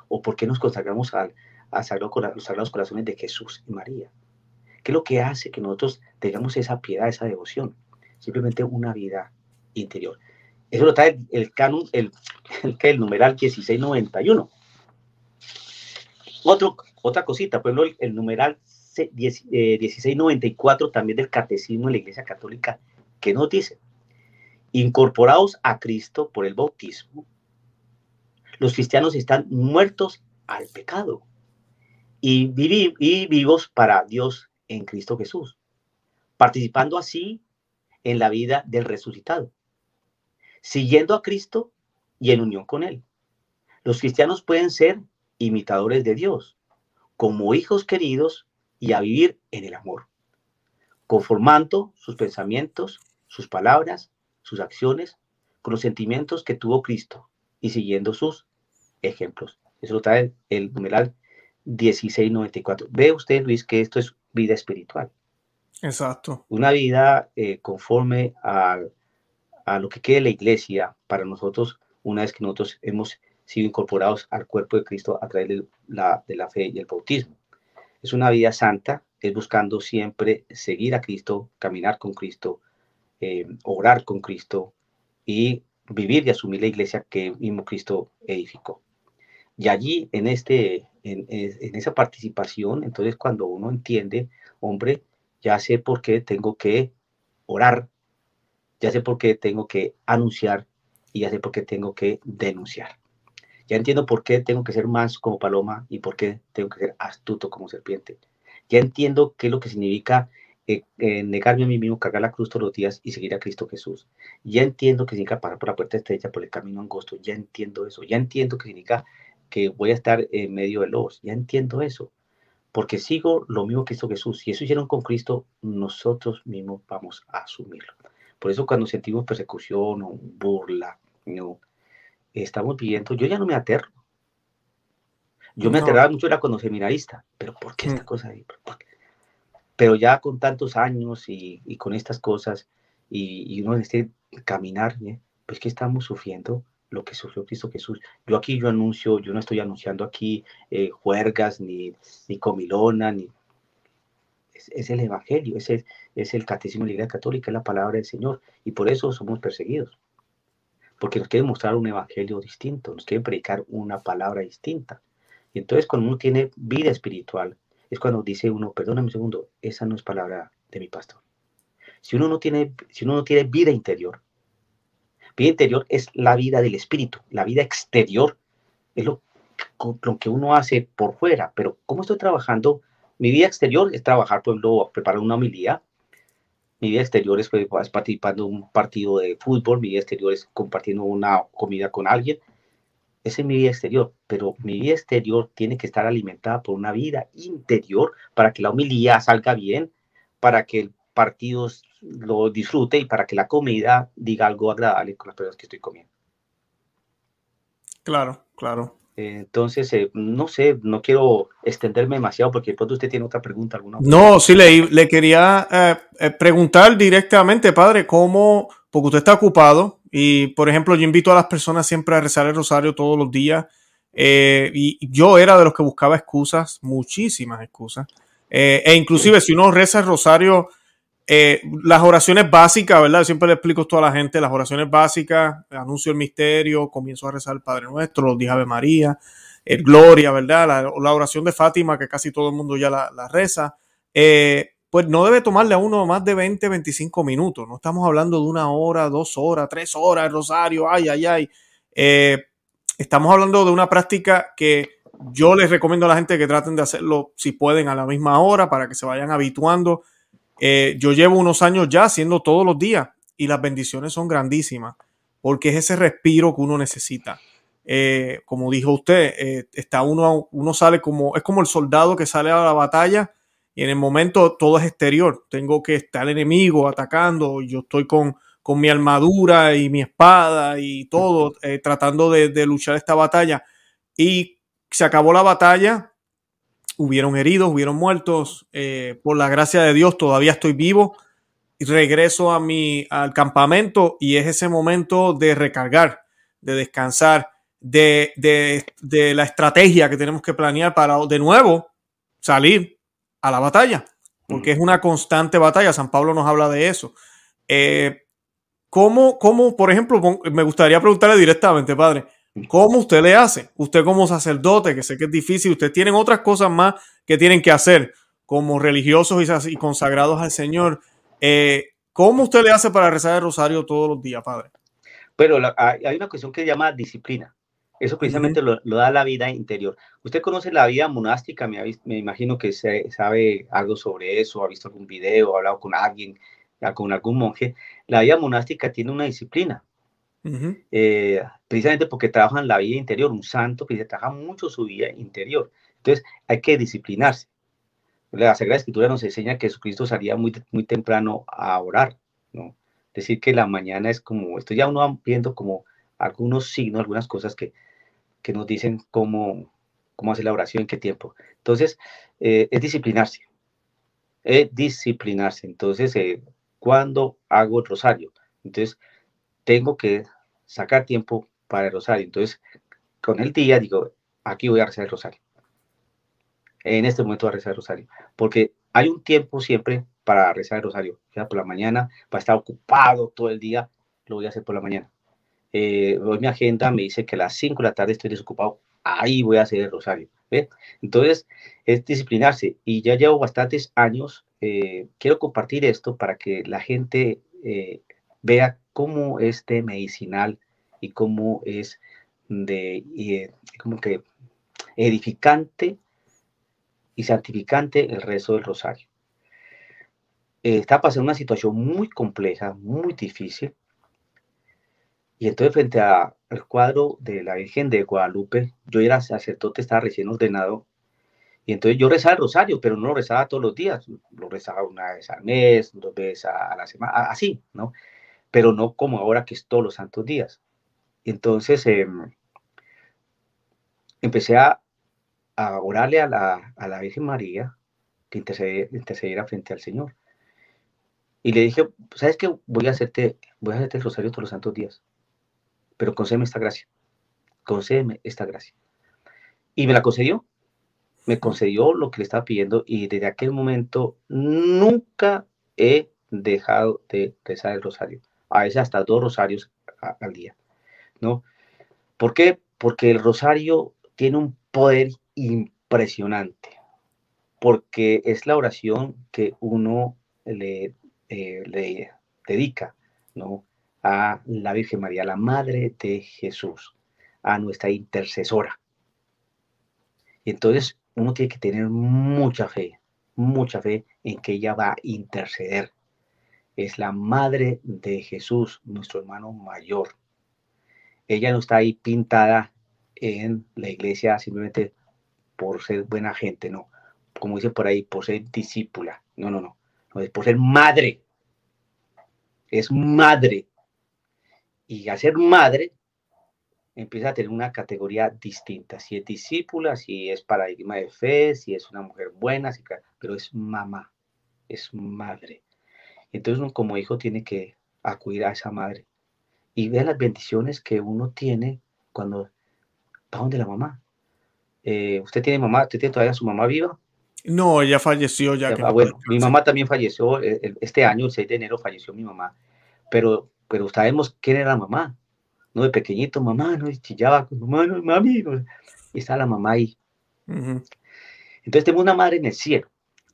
¿O por qué nos consagramos al, a los sagrados corazones de Jesús y María? ¿Qué es lo que hace que nosotros tengamos esa piedad, esa devoción? Simplemente una vida interior. Eso lo trae el canon, el, el, el numeral 1691. Otro, otra cosita, por ejemplo, el, numeral 1694 eh, también del Catecismo de la Iglesia Católica, que nos dice, incorporados a Cristo por el bautismo, los cristianos están muertos al pecado y, y vivos para Dios en Cristo Jesús, participando así en la vida del resucitado, siguiendo a Cristo y en unión con Él. Los cristianos pueden ser imitadores de Dios, como hijos queridos y a vivir en el amor, conformando sus pensamientos, sus palabras, sus acciones con los sentimientos que tuvo Cristo y siguiendo sus ejemplos. Eso lo trae el numeral 1694. Ve usted, Luis, que esto es vida espiritual. Exacto. Una vida eh, conforme a, a, lo que quede la iglesia para nosotros, una vez que nosotros hemos sido incorporados al cuerpo de Cristo a través de la, de la fe y el bautismo. Es una vida santa, es buscando siempre seguir a Cristo, caminar con Cristo, eh, orar con Cristo y vivir y asumir la iglesia que mismo Cristo edificó. Y allí, en, este, en, en esa participación, entonces cuando uno entiende, hombre, ya sé por qué tengo que orar, ya sé por qué tengo que anunciar y ya sé por qué tengo que denunciar. Ya entiendo por qué tengo que ser más como paloma y por qué tengo que ser astuto como serpiente. Ya entiendo qué es lo que significa eh, eh, negarme a mí mismo, cargar la cruz todos los días y seguir a Cristo Jesús. Ya entiendo que significa pasar por la puerta estrecha, por el camino angosto. Ya entiendo eso. Ya entiendo que significa que voy a estar en medio de lobos. Ya entiendo eso. Porque sigo lo mismo que hizo Jesús. Si eso hicieron con Cristo, nosotros mismos vamos a asumirlo. Por eso cuando sentimos persecución o burla, no, estamos viviendo, yo ya no me aterro. Yo me aterraba mucho era cuando seminarista, pero ¿por qué esta mm. cosa ahí? Pero ya con tantos años y, con estas cosas y, uno en este caminar, ¿eh? pues que estamos sufriendo lo que sufrió Cristo Jesús. Yo aquí yo anuncio, yo no estoy anunciando aquí eh, juergas, ni, ni comilona, ni... Es, el Evangelio, es el, es el Catecismo de la Iglesia Católica, es la palabra del Señor, y por eso somos perseguidos porque nos quieren mostrar un evangelio distinto, nos quieren predicar una palabra distinta. Y entonces cuando uno tiene vida espiritual, es cuando dice uno, perdóname un segundo, esa no es palabra de mi pastor. Si uno no tiene, si uno no tiene vida interior, vida interior es la vida del espíritu, la vida exterior. Es lo, lo que uno hace por fuera, pero ¿cómo estoy trabajando? Mi vida exterior es trabajar, por ejemplo, preparar una homilía, mi vida exterior es pues, participando en un partido de fútbol, mi vida exterior es compartiendo una comida con alguien. Esa es mi vida exterior, pero mi vida exterior tiene que estar alimentada por una vida interior para que la homilía salga bien, para que el partido lo disfrute y para que la comida diga algo agradable con las personas que estoy comiendo. Claro, claro. Entonces, eh, no sé, no quiero extenderme demasiado porque pronto usted tiene otra pregunta. Alguna no, sí, le, le quería eh, eh, preguntar directamente, padre, cómo, porque usted está ocupado y, por ejemplo, yo invito a las personas siempre a rezar el rosario todos los días y yo era de los que buscaba excusas, muchísimas excusas. e inclusive si uno reza el rosario eh, las oraciones básicas, ¿verdad? siempre le explico esto a la gente, las oraciones básicas, anuncio el misterio, comienzo a rezar el Padre Nuestro, los días Ave María, el Gloria, ¿verdad? La, oración de Fátima, que casi todo el mundo ya la, reza, eh, pues no debe tomarle a uno más de 20, 25 minutos. No estamos hablando de una hora, dos horas, tres horas, el rosario, ay, ay, ay. Eh, estamos hablando de una práctica que yo les recomiendo a la gente que traten de hacerlo, si pueden, a la misma hora, para que se vayan habituando eh, yo llevo unos años ya haciendo todos los días y las bendiciones son grandísimas porque es ese respiro que uno necesita. Eh, como dijo usted, eh, está uno, uno sale como, es como el soldado que sale a la batalla y en el momento todo es exterior. Tengo que estar el enemigo atacando, yo estoy con, con mi armadura y mi espada y todo, tratando de, de luchar esta batalla. Y se acabó la batalla, hubieron heridos, hubieron muertos. Eh, por la gracia de Dios todavía estoy vivo. Y regreso a mi, al campamento y es ese momento de recargar, de descansar, de, de, la estrategia que tenemos que planear para de nuevo salir a la batalla, porque es una constante batalla. San Pablo nos habla de eso. Eh, ¿cómo, ¿Cómo, por ejemplo, me gustaría preguntarle directamente, padre, ¿Cómo usted le hace? Usted como sacerdote, que sé que es difícil, ustedes tienen otras cosas más que tienen que hacer como religiosos y consagrados al Señor. Eh, ¿Cómo usted le hace para rezar el rosario todos los días, Padre? Pero hay una cuestión que se llama disciplina. Eso precisamente lo, da la vida interior. Usted conoce la vida monástica, me, me imagino que se, sabe algo sobre eso, ha visto algún video, ha hablado con alguien, con algún monje. La vida monástica tiene una disciplina. Eh, precisamente porque trabajan la vida interior, un santo que trabaja mucho su vida interior. Entonces hay que disciplinarse. La Sagrada Escritura nos enseña que Jesucristo salía muy, muy temprano a orar, ¿no? Decir que la mañana es como, esto ya uno va viendo como algunos signos, algunas cosas que, que nos dicen cómo, cómo hacer la oración, en qué tiempo. Entonces, eh, es disciplinarse. Es disciplinarse. Entonces, eh, cuando hago el rosario? Entonces, tengo que sacar tiempo para el rosario. Entonces, con el día digo, aquí voy a rezar el rosario. En este momento voy a rezar el rosario. Porque hay un tiempo siempre para rezar el rosario. Ya por la mañana, para estar ocupado todo el día, lo voy a hacer por la mañana eh, mi agenda me dice que a las 5 de la tarde estoy desocupado, ahí voy a hacer el rosario. Entonces, es disciplinarse y ya llevo bastantes años. Eh, quiero compartir esto para que la gente eh, vea cómo es de medicinal y cómo es de eh, como que edificante y santificante el rezo del rosario. está pasando una situación muy compleja, muy difícil, y entonces frente al cuadro de la Virgen de Guadalupe, yo era sacerdote, estaba recién ordenado, y entonces yo rezaba el rosario, pero no lo rezaba todos los días, lo rezaba una vez al mes, dos veces a la semana, así, ¿no? Pero no como ahora que es todos los santos días. Entonces em, empecé a, orarle a la, a la, Virgen María que intercediera, frente al Señor. Y le dije, ¿sabes qué? Voy a hacerte, voy a hacerte el rosario todos los santos días pero concédeme esta gracia, concédeme esta gracia. Y me la concedió, me concedió lo que le estaba pidiendo y desde aquel momento nunca he dejado de rezar el rosario, a veces hasta dos rosarios al día, ¿no? ¿Por qué? Porque el rosario tiene un poder impresionante, porque es la oración que uno le, eh, le dedica, ¿no? a la Virgen María, la Madre de Jesús, a nuestra intercesora. Y entonces uno tiene que tener mucha fe, mucha fe en que ella va a interceder. Es la Madre de Jesús, nuestro hermano mayor. Ella no está ahí pintada en la iglesia simplemente por ser buena gente, no. Como dice por ahí, por ser discípula. No, no, no. No es por ser madre. Es madre y a ser madre empieza a tener una categoría distinta, si es discípula, si es paradigma de fe, si es una mujer buena, pero es mamá, es madre. Entonces uno como hijo tiene que acudir a esa madre y ver las bendiciones que uno tiene cuando va donde la mamá. Eh, ¿Usted tiene mamá? ¿Usted tiene todavía su mamá viva? No, ella falleció ya. Ah, bueno, mi mamá también falleció, eh, este año, el 6 de enero, falleció mi mamá. Pero pero sabemos quién era la mamá, ¿no? De pequeñito, mamá, ¿no? Y chillaba con mamá, no, mami, y está la mamá ahí. Entonces tenemos una madre en el cielo,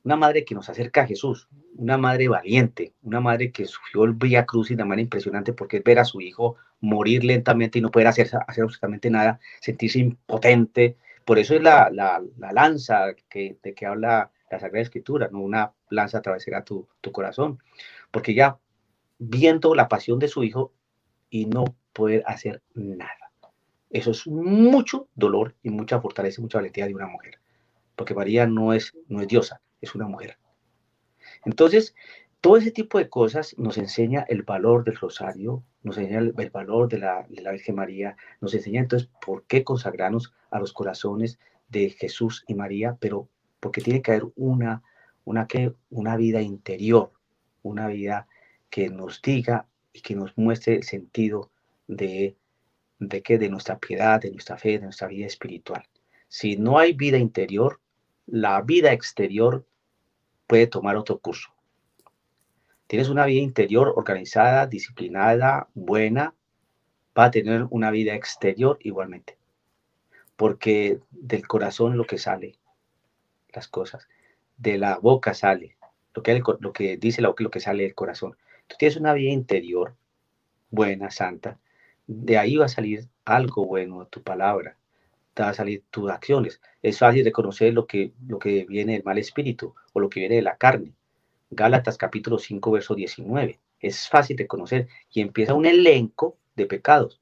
una madre que nos acerca a Jesús, una madre valiente, una madre que sufrió el Vía Cruz de manera impresionante porque es ver a su hijo morir lentamente y no poder hacer, hacer absolutamente nada, sentirse impotente. Por eso es la, la, la lanza que, de que habla la Sagrada Escritura, ¿no? Una lanza atravesará tu, tu corazón, porque ya viendo la pasión de su hijo y no poder hacer nada. Eso es mucho dolor y mucha fortaleza y mucha valentía de una mujer. Porque María no es, no es diosa, es una mujer. Entonces, todo ese tipo de cosas nos enseña el valor del rosario, nos enseña el, valor de la, de la, Virgen María, nos enseña entonces por qué consagrarnos a los corazones de Jesús y María, pero porque tiene que haber una, una, una vida interior, una vida que nos diga y que nos muestre el sentido de, de que de nuestra piedad, de nuestra fe, de nuestra vida espiritual. Si no hay vida interior, la vida exterior puede tomar otro curso. Tienes una vida interior organizada, disciplinada, buena, va a tener una vida exterior igualmente. Porque del corazón lo que sale, las cosas, de la boca sale, lo que, lo que dice lo, lo que sale del corazón. Tú tienes una vida interior buena, santa, de ahí va a salir algo bueno tu palabra, va a salir tus acciones. Es fácil reconocer lo que, lo que viene del mal espíritu o lo que viene de la carne. Gálatas capítulo 5, verso 19. Es fácil reconocer y empieza un elenco de pecados.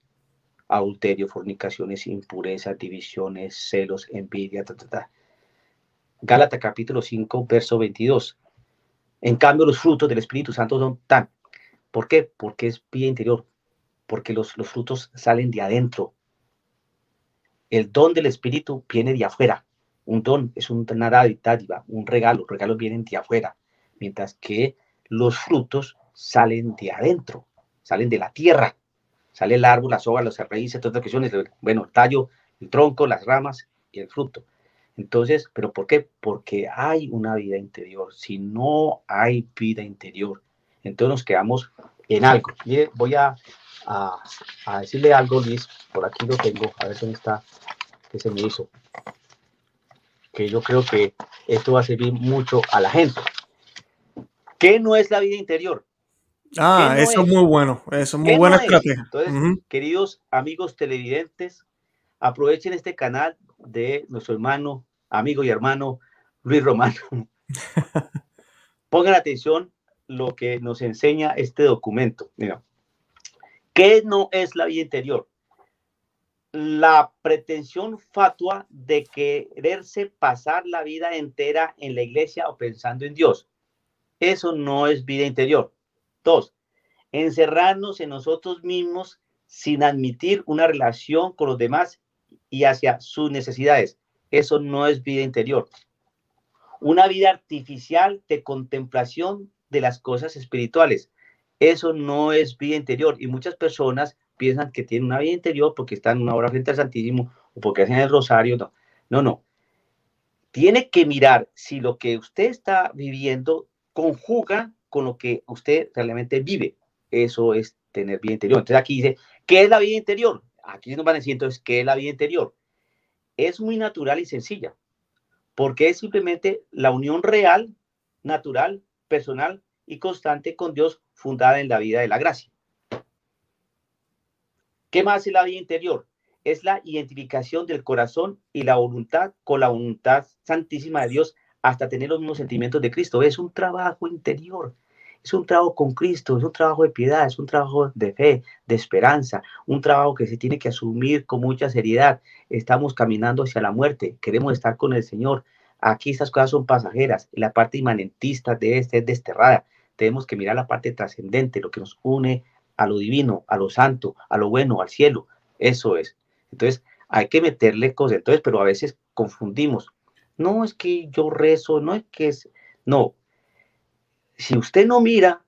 Adulterio, fornicaciones, impurezas, divisiones, celos, envidia, ta, ta, ta. Gálatas capítulo 5, verso 22. En cambio, los frutos del Espíritu Santo son tan. ¿Por qué? Porque es vida interior. Porque los, los frutos salen de adentro. El don del Espíritu viene de afuera. Un don es una dádiva, un regalo. Los regalos vienen de afuera. Mientras que los frutos salen de adentro, salen de la tierra. Sale el árbol, las hojas, las raíces, todas las cuestiones. Bueno, el tallo, el tronco, las ramas y el fruto. Entonces, ¿pero por qué? Porque hay una vida interior. Si no hay vida interior, entonces nos quedamos en algo. Y voy a, a, decirle algo, Luis, por aquí lo tengo, a ver dónde está, que se me hizo. Que yo creo que esto va a servir mucho a la gente. ¿Qué no es la vida interior? Ah, eso es muy bueno, eso es muy buena estrategia. Entonces, queridos amigos televidentes, aprovechen este canal de nuestro hermano, amigo y hermano Luis Romano. Pongan atención lo que nos enseña este documento. Mira, ¿qué no es la vida interior? La pretensión fatua de quererse pasar la vida entera en la iglesia o pensando en Dios. Eso no es vida interior. Dos, encerrarnos en nosotros mismos sin admitir una relación con los demás y hacia sus necesidades. Eso no es vida interior. Una vida artificial de contemplación de las cosas espirituales. Eso no es vida interior. Y muchas personas piensan que tienen una vida interior porque están una hora frente al Santísimo o porque hacen el rosario. No, no, no. Tiene que mirar si lo que usted está viviendo conjuga con lo que usted realmente vive. Eso es tener vida interior. Entonces aquí dice, ¿qué es la vida interior? Aquí nos van a decir entonces, ¿qué es la vida interior? Es muy natural y sencilla, porque es simplemente la unión real, natural, personal y constante con Dios fundada en la vida de la gracia. ¿Qué más es la vida interior? Es la identificación del corazón y la voluntad con la voluntad santísima de Dios hasta tener los mismos sentimientos de Cristo. Es un trabajo interior, es un trabajo con Cristo, es un trabajo de piedad, es un trabajo de fe, de esperanza, un trabajo que se tiene que asumir con mucha seriedad. Estamos caminando hacia la muerte, queremos estar con el Señor. Aquí estas cosas son pasajeras, la parte inmanentista de este es desterrada. Tenemos que mirar la parte trascendente, lo que nos une a lo divino, a lo santo, a lo bueno, al cielo. Eso es. Entonces, hay que meterle cosas. Entonces, pero a veces confundimos. No es que yo rezo, no es que es. No, si usted no mira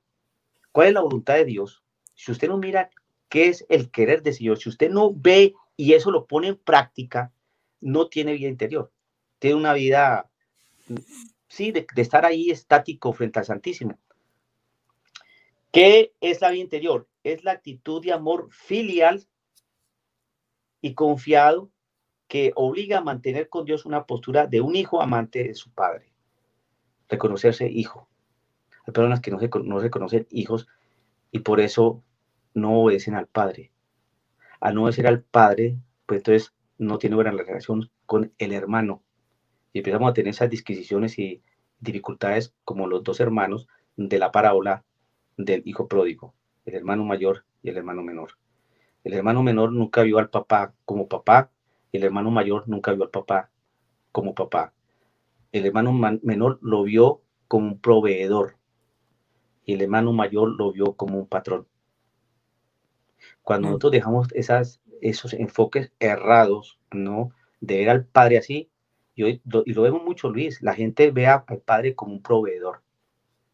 cuál es la voluntad de Dios, si usted no mira qué es el querer de Dios, si usted no ve y eso lo pone en práctica, no tiene vida interior. Tiene una vida, sí, de, estar ahí estático frente al Santísimo. ¿Qué es la vida interior? Es la actitud de amor filial y confiado que obliga a mantener con Dios una postura de un hijo amante de su padre. Reconocerse hijo. Hay personas que no se, no reconocen hijos y por eso no obedecen al Padre. Al no obedecer al Padre, pues entonces no tiene buena relación con el hermano. Y empezamos a tener esas disquisiciones y dificultades como los dos hermanos de la parábola del hijo pródigo, el hermano mayor y el hermano menor. El hermano menor nunca vio al papá como papá y el hermano mayor nunca vio al papá como papá. El hermano menor lo vio como un proveedor, y el hermano mayor lo vio como un patrón. Cuando nosotros dejamos esas, esos enfoques errados, ¿no? De ver al padre así, y, y lo vemos mucho, Luis, la gente ve al padre como un proveedor.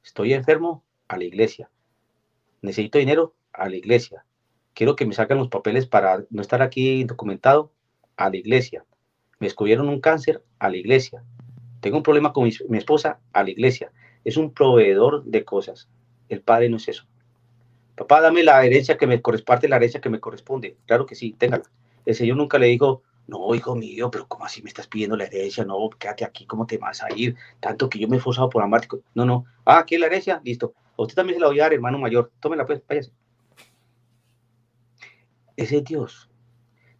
Estoy enfermo, a la iglesia. Necesito dinero, a la iglesia. Quiero que me saquen los papeles para no estar aquí documentado, a la iglesia. Me descubrieron un cáncer, a la iglesia. Tengo un problema con mi esposa, a la iglesia. Es un proveedor de cosas. El Padre no es eso. papá, dame la herencia que me corresponde, la herencia que me corresponde. Claro que sí, téngala. El Señor nunca le dijo, no, hijo mío, pero ¿cómo así me estás pidiendo la herencia? No, quédate aquí, ¿cómo te vas a ir? Tanto que yo me he esforzado por amarte. No, no. Ah, es la herencia, listo. A usted también se la voy a dar, hermano mayor. Tómela pues, váyase. Ese es Dios.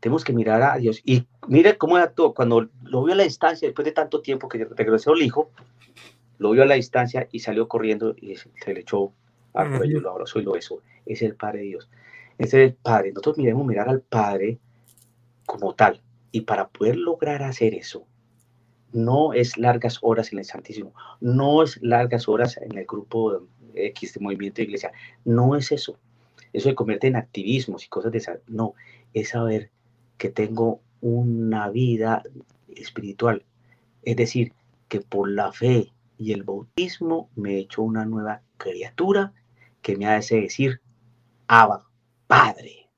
Tenemos que mirar a Dios. Y mire cómo actuó. Cuando lo vio a la distancia, después de tanto tiempo que regresó el hijo, lo vio a la distancia y salió corriendo y se le echó al cuello, lo abrazó y lo besó. Es el Padre de Dios. Ese es el Padre. Nosotros miremos mirar al Padre como tal. Y para poder lograr hacer eso, no es largas horas en el Santísimo, no es largas horas en el grupo X de movimiento de iglesia, no es eso. Eso se convierte en activismos y cosas de esa. No, es saber que tengo una vida espiritual. Es decir, que por la fe y el bautismo me he hecho una nueva criatura que me hace decir, Abba, Padre.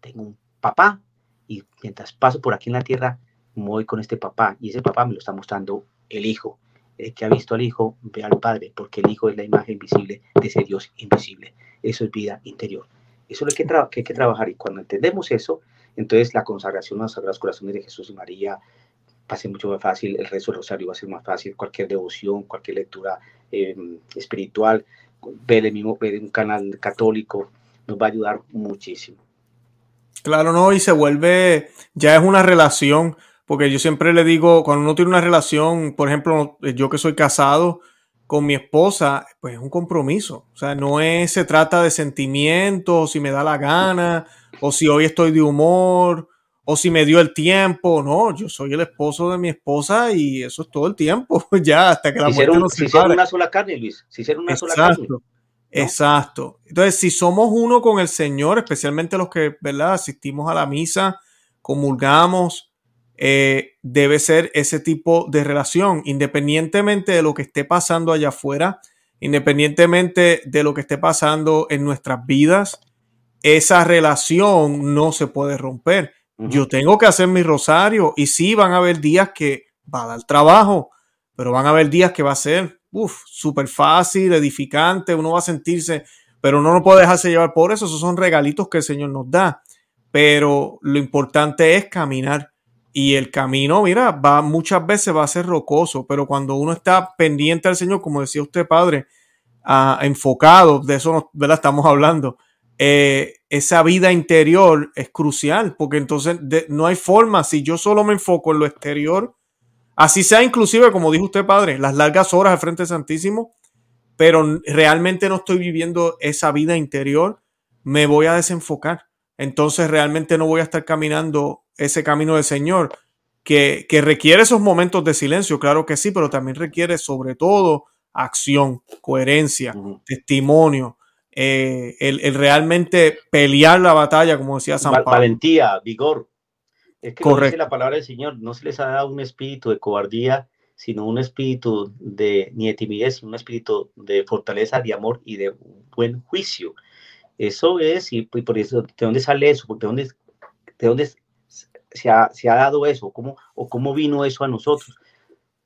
Tengo un papá y mientras paso por aquí en la tierra, voy con este papá y ese papá me lo está mostrando el Hijo. El que ha visto al Hijo ve al Padre, porque el Hijo es la imagen visible de ese Dios invisible. Eso es vida interior. Eso es lo que, que hay que trabajar y cuando entendemos eso, entonces la consagración a los Sagrados Corazones de Jesús y María va a ser mucho más fácil, el rezo del rosario va a ser más fácil, cualquier devoción, cualquier lectura em, espiritual, ver el mismo, ver un canal católico, nos va a ayudar muchísimo. Claro, no, y se vuelve, ya es una relación, porque yo siempre le digo, cuando uno tiene una relación, por ejemplo, yo que soy casado con mi esposa, pues es un compromiso. O sea, no es, se trata de sentimientos, si me da la gana, o si hoy estoy de humor, o si me dio el tiempo. No, yo soy el esposo de mi esposa y eso es todo el tiempo, ya hasta que la muerte nos Si hicieron una sola carne, Luis, si hicieron una sola carne. Exacto. Entonces, si somos uno con el Señor, especialmente los que, ¿verdad? Asistimos a la misa, comulgamos, eh, debe ser ese tipo de relación, independientemente de lo que esté pasando allá afuera, independientemente de lo que esté pasando en nuestras vidas, esa relación no se puede romper. Yo tengo que hacer mi rosario y sí van a haber días que va a dar trabajo, pero van a haber días que va a ser súper fácil, edificante, uno va a sentirse, pero uno no puede dejarse llevar por eso, esos son regalitos que el Señor nos da. Pero lo importante es caminar. Y el camino, mira, va muchas veces va a ser rocoso, pero cuando uno está pendiente al Señor, como decía usted, Padre, ah, enfocado, de eso ¿verdad? estamos hablando, eh, esa vida interior es crucial, porque entonces no hay forma, si yo solo me enfoco en lo exterior, Así sea inclusive, como dijo usted, padre, las largas horas al frente Santísimo, pero realmente no estoy viviendo esa vida interior, me voy a desenfocar. Entonces realmente no voy a estar caminando ese camino del Señor, que, requiere esos momentos de silencio, claro que sí, pero también requiere sobre todo acción, coherencia, testimonio, eh, el, realmente pelear la batalla, como decía San Pablo. Valentía, vigor. Es que dice la palabra del Señor, no se les ha dado un espíritu de cobardía, sino un espíritu de ni de timidez, un espíritu de fortaleza, de amor y de buen juicio. Eso es, y, por eso, ¿de dónde sale eso? ¿De dónde, de dónde se, ha, se ha dado eso? ¿Cómo, ¿O cómo vino eso a nosotros?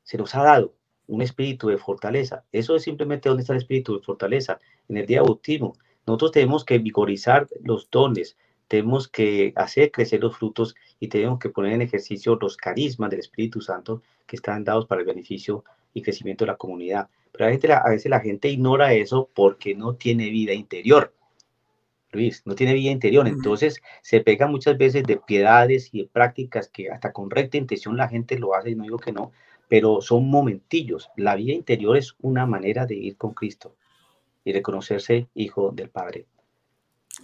Se nos ha dado un espíritu de fortaleza. Eso es simplemente dónde está el espíritu de fortaleza, en el día bautismo. Nosotros tenemos que vigorizar los dones, tenemos que hacer crecer los frutos y tenemos que poner en ejercicio los carismas del Espíritu Santo que están dados para el beneficio y crecimiento de la comunidad. Pero a veces, a veces la gente ignora eso porque no tiene vida interior. Luis, no tiene vida interior, entonces se pega muchas veces de piedades y de prácticas que hasta con recta intención la gente lo hace, y no digo que no, pero son momentillos. La vida interior es una manera de ir con Cristo y reconocerse hijo del Padre.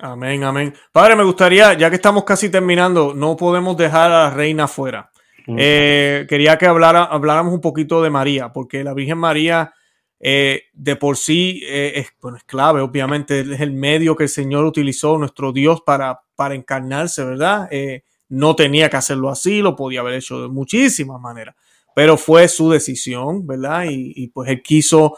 Amén, amén. Padre, me gustaría, ya que estamos casi terminando, no podemos dejar a la reina fuera. Eh, quería que hablara, habláramos un poquito de María, porque la Virgen María eh, de por sí eh, es, es, clave, obviamente, es el medio que el Señor utilizó, nuestro Dios, para, para encarnarse, ¿verdad? no tenía que hacerlo así, lo podía haber hecho de muchísimas maneras, pero fue su decisión, ¿verdad? Y, y pues él quiso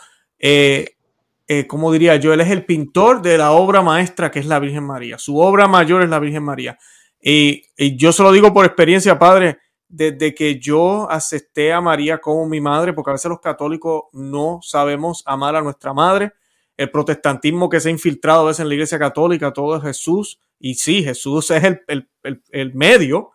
eh, como diría yo, él es el pintor de la obra maestra que es la Virgen María. Su obra mayor es la Virgen María. Y, yo se lo digo por experiencia, padre, desde que yo acepté a María como mi madre, porque a veces los católicos no sabemos amar a nuestra madre. el protestantismo que se ha infiltrado a veces en la iglesia católica, todo es Jesús. Y sí, Jesús es el, medio,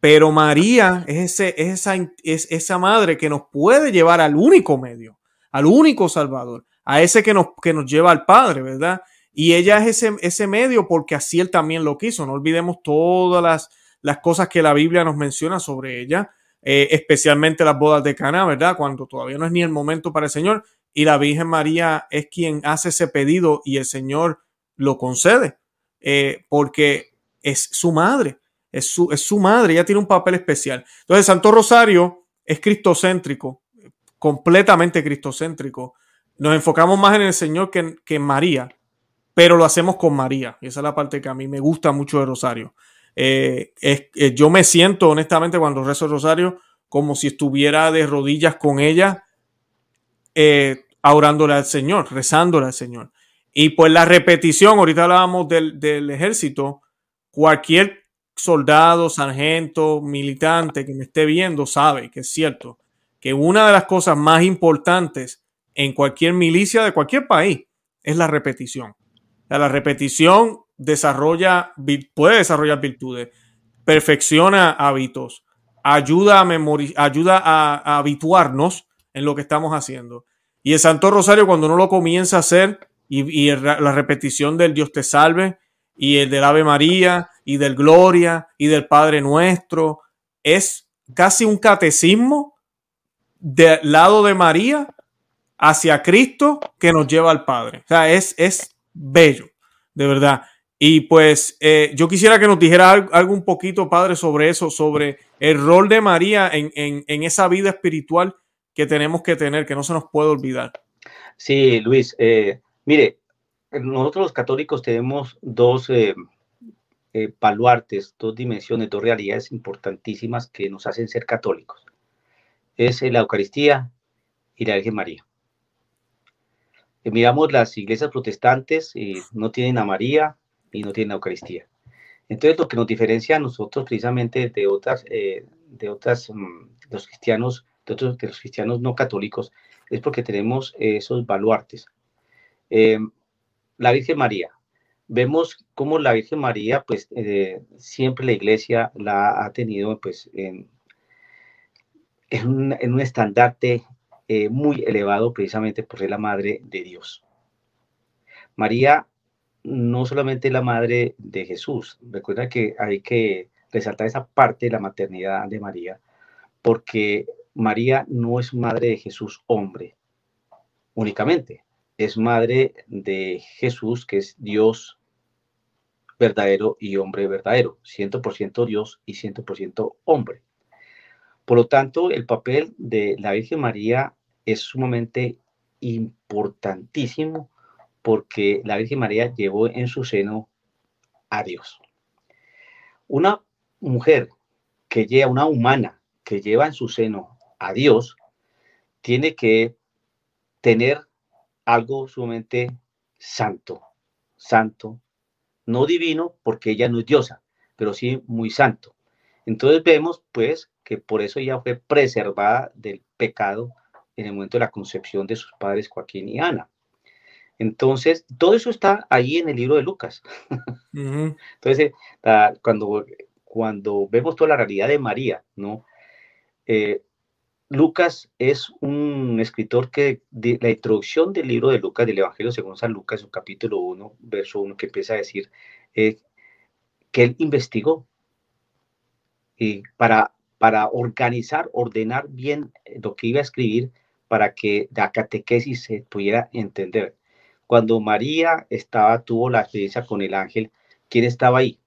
pero María es, ese, esa, es esa madre que nos puede llevar al único medio, al único Salvador, a ese que nos, que nos lleva al Padre, ¿verdad? Y ella es ese, ese medio porque así él también lo quiso. No olvidemos todas las, las cosas que la Biblia nos menciona sobre ella, eh, especialmente las bodas de Cana, ¿verdad? Cuando todavía no es ni el momento para el Señor y la Virgen María es quien hace ese pedido y el Señor lo concede, eh, porque es su madre, es su, es su madre, ella tiene un papel especial. Entonces, Santo Rosario es cristocéntrico, completamente cristocéntrico. Nos enfocamos más en el Señor que que en María, pero lo hacemos con María. Y esa es la parte que a mí me gusta mucho de Rosario. Eh, eh, yo me siento honestamente cuando rezo el rosario como si estuviera de rodillas con ella, eh, orándole al Señor, rezándole al Señor. Y pues la repetición, ahorita hablábamos del, del ejército, cualquier soldado, sargento, militante que me esté viendo sabe que es cierto que una de las cosas más importantes en cualquier milicia de cualquier país es la repetición. la repetición desarrolla, puede desarrollar virtudes, perfecciona hábitos, ayuda a a, habituarnos en lo que estamos haciendo. Y el Santo Rosario, cuando uno lo comienza a hacer, y, la repetición del Dios te salve, y el del Ave María, y del Gloria, y del Padre Nuestro, es casi un catecismo del lado de María hacia Cristo que nos lleva al Padre. O sea, es, es bello, de verdad. Y pues eh, yo quisiera que nos dijera algo, un poquito, Padre, sobre eso, sobre el rol de María en, esa vida espiritual que tenemos que tener, que no se nos puede olvidar. Sí, Luis, eh, mire, nosotros los católicos tenemos dos eh, baluartes, dos dimensiones, dos realidades importantísimas que nos hacen ser católicos. Es la Eucaristía y la Virgen María. miramos las iglesias protestantes y no tienen a María, y no tiene Eucaristía. Entonces, lo que nos diferencia a nosotros precisamente de otras, eh, de otras, mm, los cristianos, de otros, de los cristianos no católicos, es porque tenemos esos baluartes. Eh, la Virgen María. Vemos cómo la Virgen María, pues, eh, siempre la iglesia la ha tenido, pues, en, en, un, en un estandarte muy elevado, precisamente por ser la madre de Dios. María no solamente la madre de Jesús. Recuerda que hay que resaltar esa parte de la maternidad de María, porque María no es madre de Jesús hombre únicamente, es madre de Jesús, que es Dios verdadero y hombre verdadero, 100% Dios y 100% hombre. Por lo tanto, el papel de la Virgen María es sumamente importantísimo porque la Virgen María llevó en su seno a Dios. Una mujer que lleva, una humana que lleva en su seno a Dios, tiene que tener algo sumamente santo, santo, no divino, porque ella no es diosa, pero sí muy santo. Entonces vemos, pues, que por eso ella fue preservada del pecado en el momento de la concepción de sus padres Joaquín y Ana. Entonces, todo eso está ahí en el libro de Lucas. Entonces, eh, cuando, cuando vemos toda la realidad de María, ¿no? Eh, Lucas es un escritor que la introducción del libro de Lucas, del Evangelio según San Lucas, su capítulo 1, verso 1, que empieza a decir eh, que él investigó y para, para organizar, ordenar bien lo que iba a escribir para que la catequesis se pudiera entender. Cuando María estaba, tuvo la experiencia con el ángel, ¿quién estaba ahí?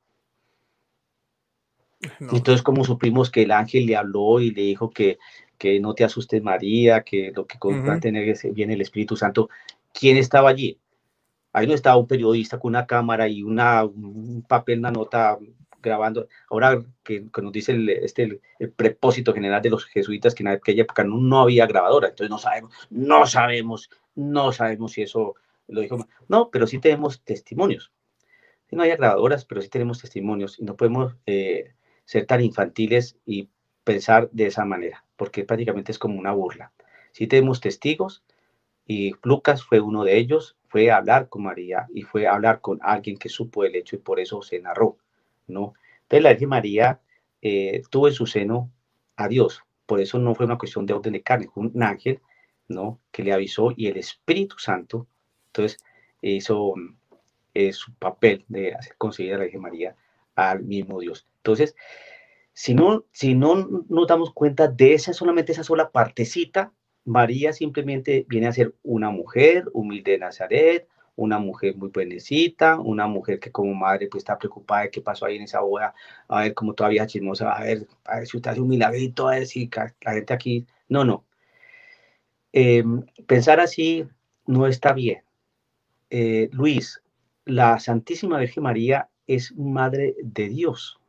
Entonces, ¿cómo supimos que el ángel le habló y le dijo que, que no te asustes María, que lo que va a tener viene el Espíritu Santo? ¿Quién estaba allí? Ahí no estaba un periodista con una cámara y una, un papel, una nota grabando. Ahora que, nos dice el, este, el, propósito general de los jesuitas que en aquella época no, no, había grabadora, entonces no sabemos, no sabemos, no sabemos si eso lo dijo. No, pero sí tenemos testimonios. No hay grabadoras, pero sí tenemos testimonios y no podemos eh, ser tan infantiles y pensar de esa manera, porque prácticamente es como una burla. Sí tenemos testigos y Lucas fue uno de ellos, fue hablar con María y fue hablar con alguien que supo el hecho y por eso se narró, ¿no? Entonces la Virgen María eh, tuvo en su seno a Dios, por eso no fue una cuestión de orden de carne, fue un ángel, ¿no? Que le avisó y el Espíritu Santo, entonces hizo eh, su papel de hacer conseguir a la Virgen María al mismo Dios. Entonces, si no, si no nos damos cuenta de esa solamente esa sola partecita, María simplemente viene a ser una mujer humilde de Nazaret, una mujer muy buenecita, una mujer que como madre pues está preocupada de qué pasó ahí en esa boda, a ver cómo todavía chismosa, a ver, a ver si usted hace un milagrito, a ver si la gente aquí, no, no. Em, pensar así no está bien. Eh, Luis, la Santísima Virgen María es madre de Dios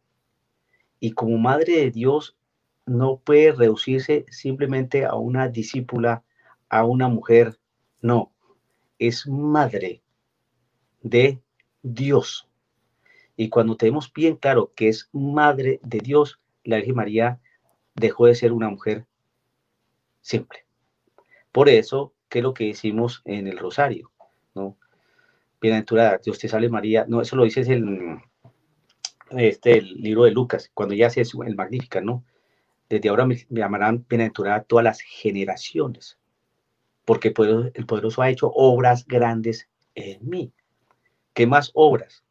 y como madre de Dios no puede reducirse simplemente a una discípula, a una mujer, no, es madre de Dios. Y cuando tenemos bien claro que es madre de Dios, la Virgen María dejó de ser una mujer simple. Por eso, ¿qué es lo que decimos en el rosario? ¿no? Bienaventurada, Dios te salve María. No, eso lo dice el, este, el libro de Lucas, cuando ya hace el Magnífica, ¿no? Desde ahora me, llamarán bienaventurada todas las generaciones, porque el poderoso ha hecho obras grandes en mí. ¿Qué más obras?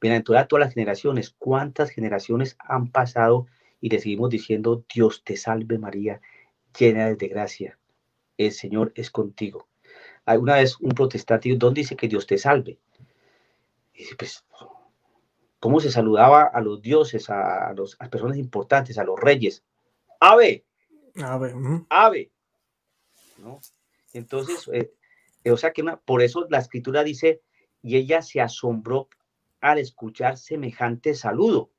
Bienaventurada todas las generaciones. ¿Cuántas generaciones han pasado y le seguimos diciendo, Dios te salve María, llena de gracia? El Señor es contigo. Alguna vez un protestante, ¿dónde dice que Dios te salve? Y dice, pues, ¿cómo se saludaba a los dioses, a, los, a las personas importantes, a los reyes? ave, ave, ave. ¿no? Entonces, eh, o sea que por eso la escritura dice, y ella se asombró al escuchar semejante saludo.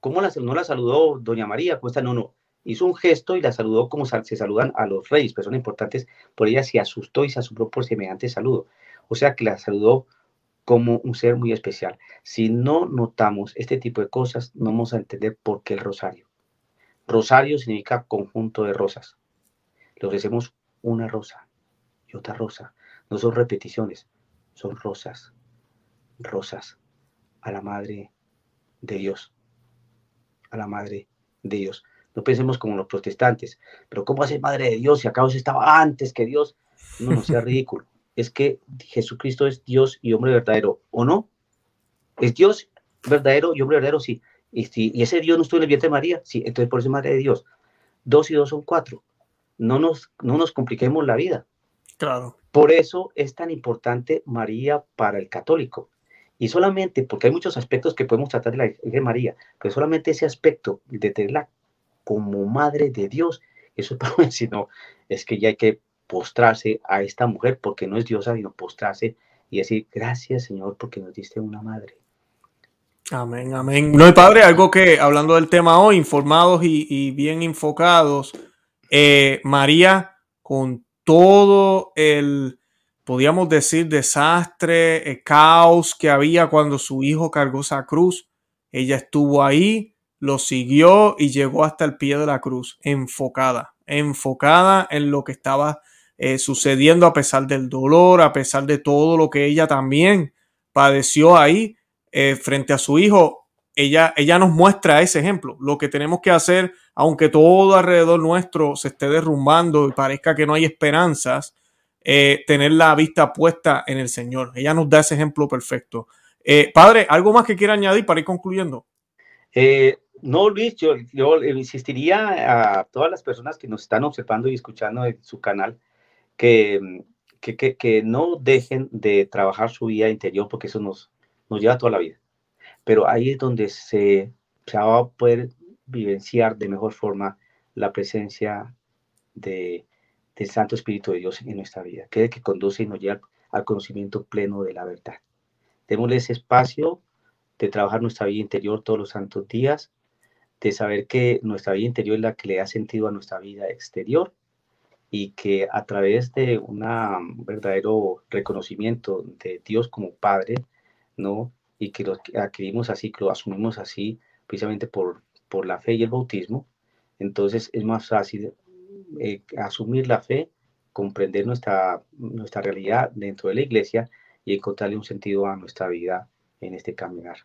¿Cómo la, no la saludó doña María? Pues no, no. Hizo un gesto y la saludó como se saludan a los reyes, personas importantes. Por ella se asustó y se asombró por semejante saludo. O sea que la saludó como un ser muy especial. Si no notamos este tipo de cosas, no vamos a entender por qué el rosario. Rosario significa conjunto de rosas. Le ofrecemos una rosa y otra rosa. No son repeticiones, son rosas, rosas a la Madre de Dios. A la Madre de Dios. No pensemos como los protestantes, pero ¿cómo hace Madre de Dios si acaso estaba antes que Dios? No, no sea ridículo. Es que Jesucristo es Dios y hombre verdadero, ¿o no? ¿Es Dios verdadero y hombre verdadero? Sí. Y, ese Dios no estuvo en el vientre de María, sí, entonces por eso es madre de Dios. Dos y dos son cuatro. No nos, no nos compliquemos la vida. Claro. Por eso es tan importante María para el católico. Y solamente, porque hay muchos aspectos que podemos tratar de la de María, pero solamente ese aspecto de tenerla como madre de Dios, eso es para decir, no, es que ya hay que postrarse a esta mujer porque no es diosa, sino postrarse y decir, gracias Señor porque nos diste una madre. Amén, amén. No, Padre, algo que, hablando del tema hoy, informados y, bien enfocados, eh, María, con todo el, podríamos decir, desastre, el caos que había cuando su hijo cargó esa cruz, ella estuvo ahí, lo siguió y llegó hasta el pie de la cruz, enfocada, enfocada en lo que estaba eh, sucediendo a pesar del dolor, a pesar de todo lo que ella también padeció ahí eh, frente a su hijo, ella, ella nos muestra ese ejemplo. Lo que tenemos que hacer, aunque todo alrededor nuestro se esté derrumbando y parezca que no hay esperanzas, eh, tener la vista puesta en el Señor. Ella nos da ese ejemplo perfecto. Eh, padre, ¿algo más que quiera añadir para ir concluyendo? No, Luis, yo, yo, insistiría a todas las personas que nos están observando y escuchando en su canal que, que, que, que no dejen de trabajar su vida interior porque eso nos, nos lleva toda la vida. Pero ahí es donde se, se va a poder vivenciar de mejor forma la presencia de, del Santo Espíritu de Dios en nuestra vida, que es el que conduce y nos lleva al conocimiento pleno de la verdad. Démosle ese espacio de trabajar nuestra vida interior todos los santos días, de saber que nuestra vida interior es la que le da sentido a nuestra vida exterior y que a través de un verdadero reconocimiento de Dios como Padre, ¿no? Y que lo adquirimos así, que lo asumimos así, precisamente por, por la fe y el bautismo, entonces es más fácil eh, asumir la fe, comprender nuestra, nuestra realidad dentro de la iglesia y encontrarle un sentido a nuestra vida en este caminar.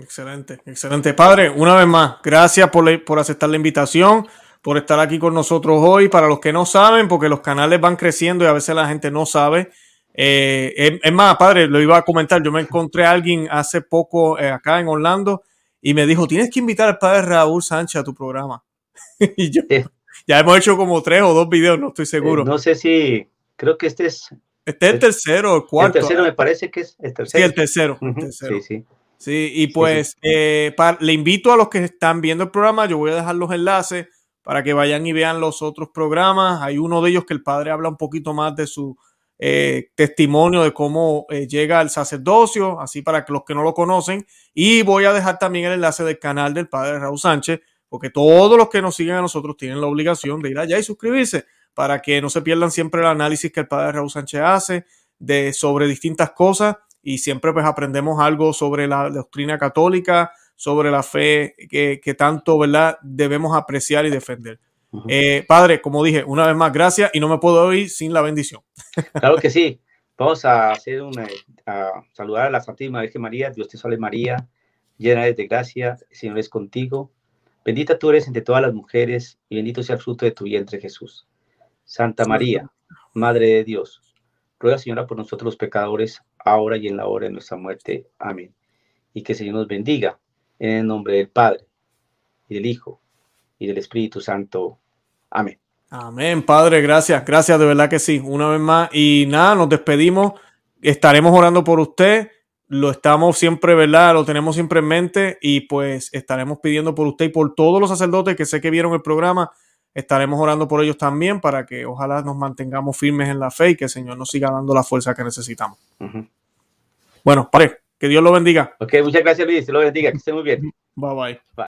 Excelente, excelente. Padre, una vez más, gracias por, por aceptar la invitación, por estar aquí con nosotros hoy. Para los que no saben, porque los canales van creciendo y a veces la gente no sabe. Eh, es, más, padre, lo iba a comentar. Yo me encontré a alguien hace poco eh, acá en Orlando y me dijo: Tienes que invitar al padre Raúl Sánchez a tu programa. y yo, ya hemos hecho como tres o dos videos, no estoy seguro. no sé si, creo que este es. Este es el tercero o cuarto. El tercero me parece que es el tercero. Sí, el tercero. Sí, sí. Sí, y pues eh, le invito a los que están viendo el programa, yo voy a dejar los enlaces para que vayan y vean los otros programas. Hay uno de ellos que el padre habla un poquito más de su eh, testimonio de cómo eh, llega al sacerdocio, así para que los que no lo conocen. Y voy a dejar también el enlace del canal del padre Raúl Sánchez, porque todos los que nos siguen a nosotros tienen la obligación de ir allá y suscribirse para que no se pierdan siempre el análisis que el padre Raúl Sánchez hace de, sobre distintas cosas y siempre pues aprendemos algo sobre la doctrina católica, sobre la fe que, tanto, ¿verdad? Debemos apreciar y defender. Eh, padre, como dije, una vez más, gracias y no me puedo ir sin la bendición. Claro que sí. Vamos a hacer una, a saludar a la Santísima Virgen María, Dios te salve María, llena de gracia, el Señor es contigo. Bendita tú eres entre todas las mujeres y bendito sea el fruto de tu vientre Jesús. Santa María, Madre de Dios, ruega Señora por nosotros los pecadores, ahora y en la hora de nuestra muerte. Amén. Y que el Señor nos bendiga en el nombre del Padre, y del Hijo, y del Espíritu Santo. Amén. Amén, Padre, gracias, gracias, de verdad que sí, una vez más. Y nada, nos despedimos, estaremos orando por usted, lo estamos siempre, ¿verdad? Lo tenemos siempre en mente y pues estaremos pidiendo por usted y por todos los sacerdotes que sé que vieron el programa, estaremos orando por ellos también para que ojalá nos mantengamos firmes en la fe y que el Señor nos siga dando la fuerza que necesitamos. Bueno, padre, que Dios lo bendiga. Ok, muchas gracias Luis, lo bendiga, que esté muy bien. Bye bye. bye.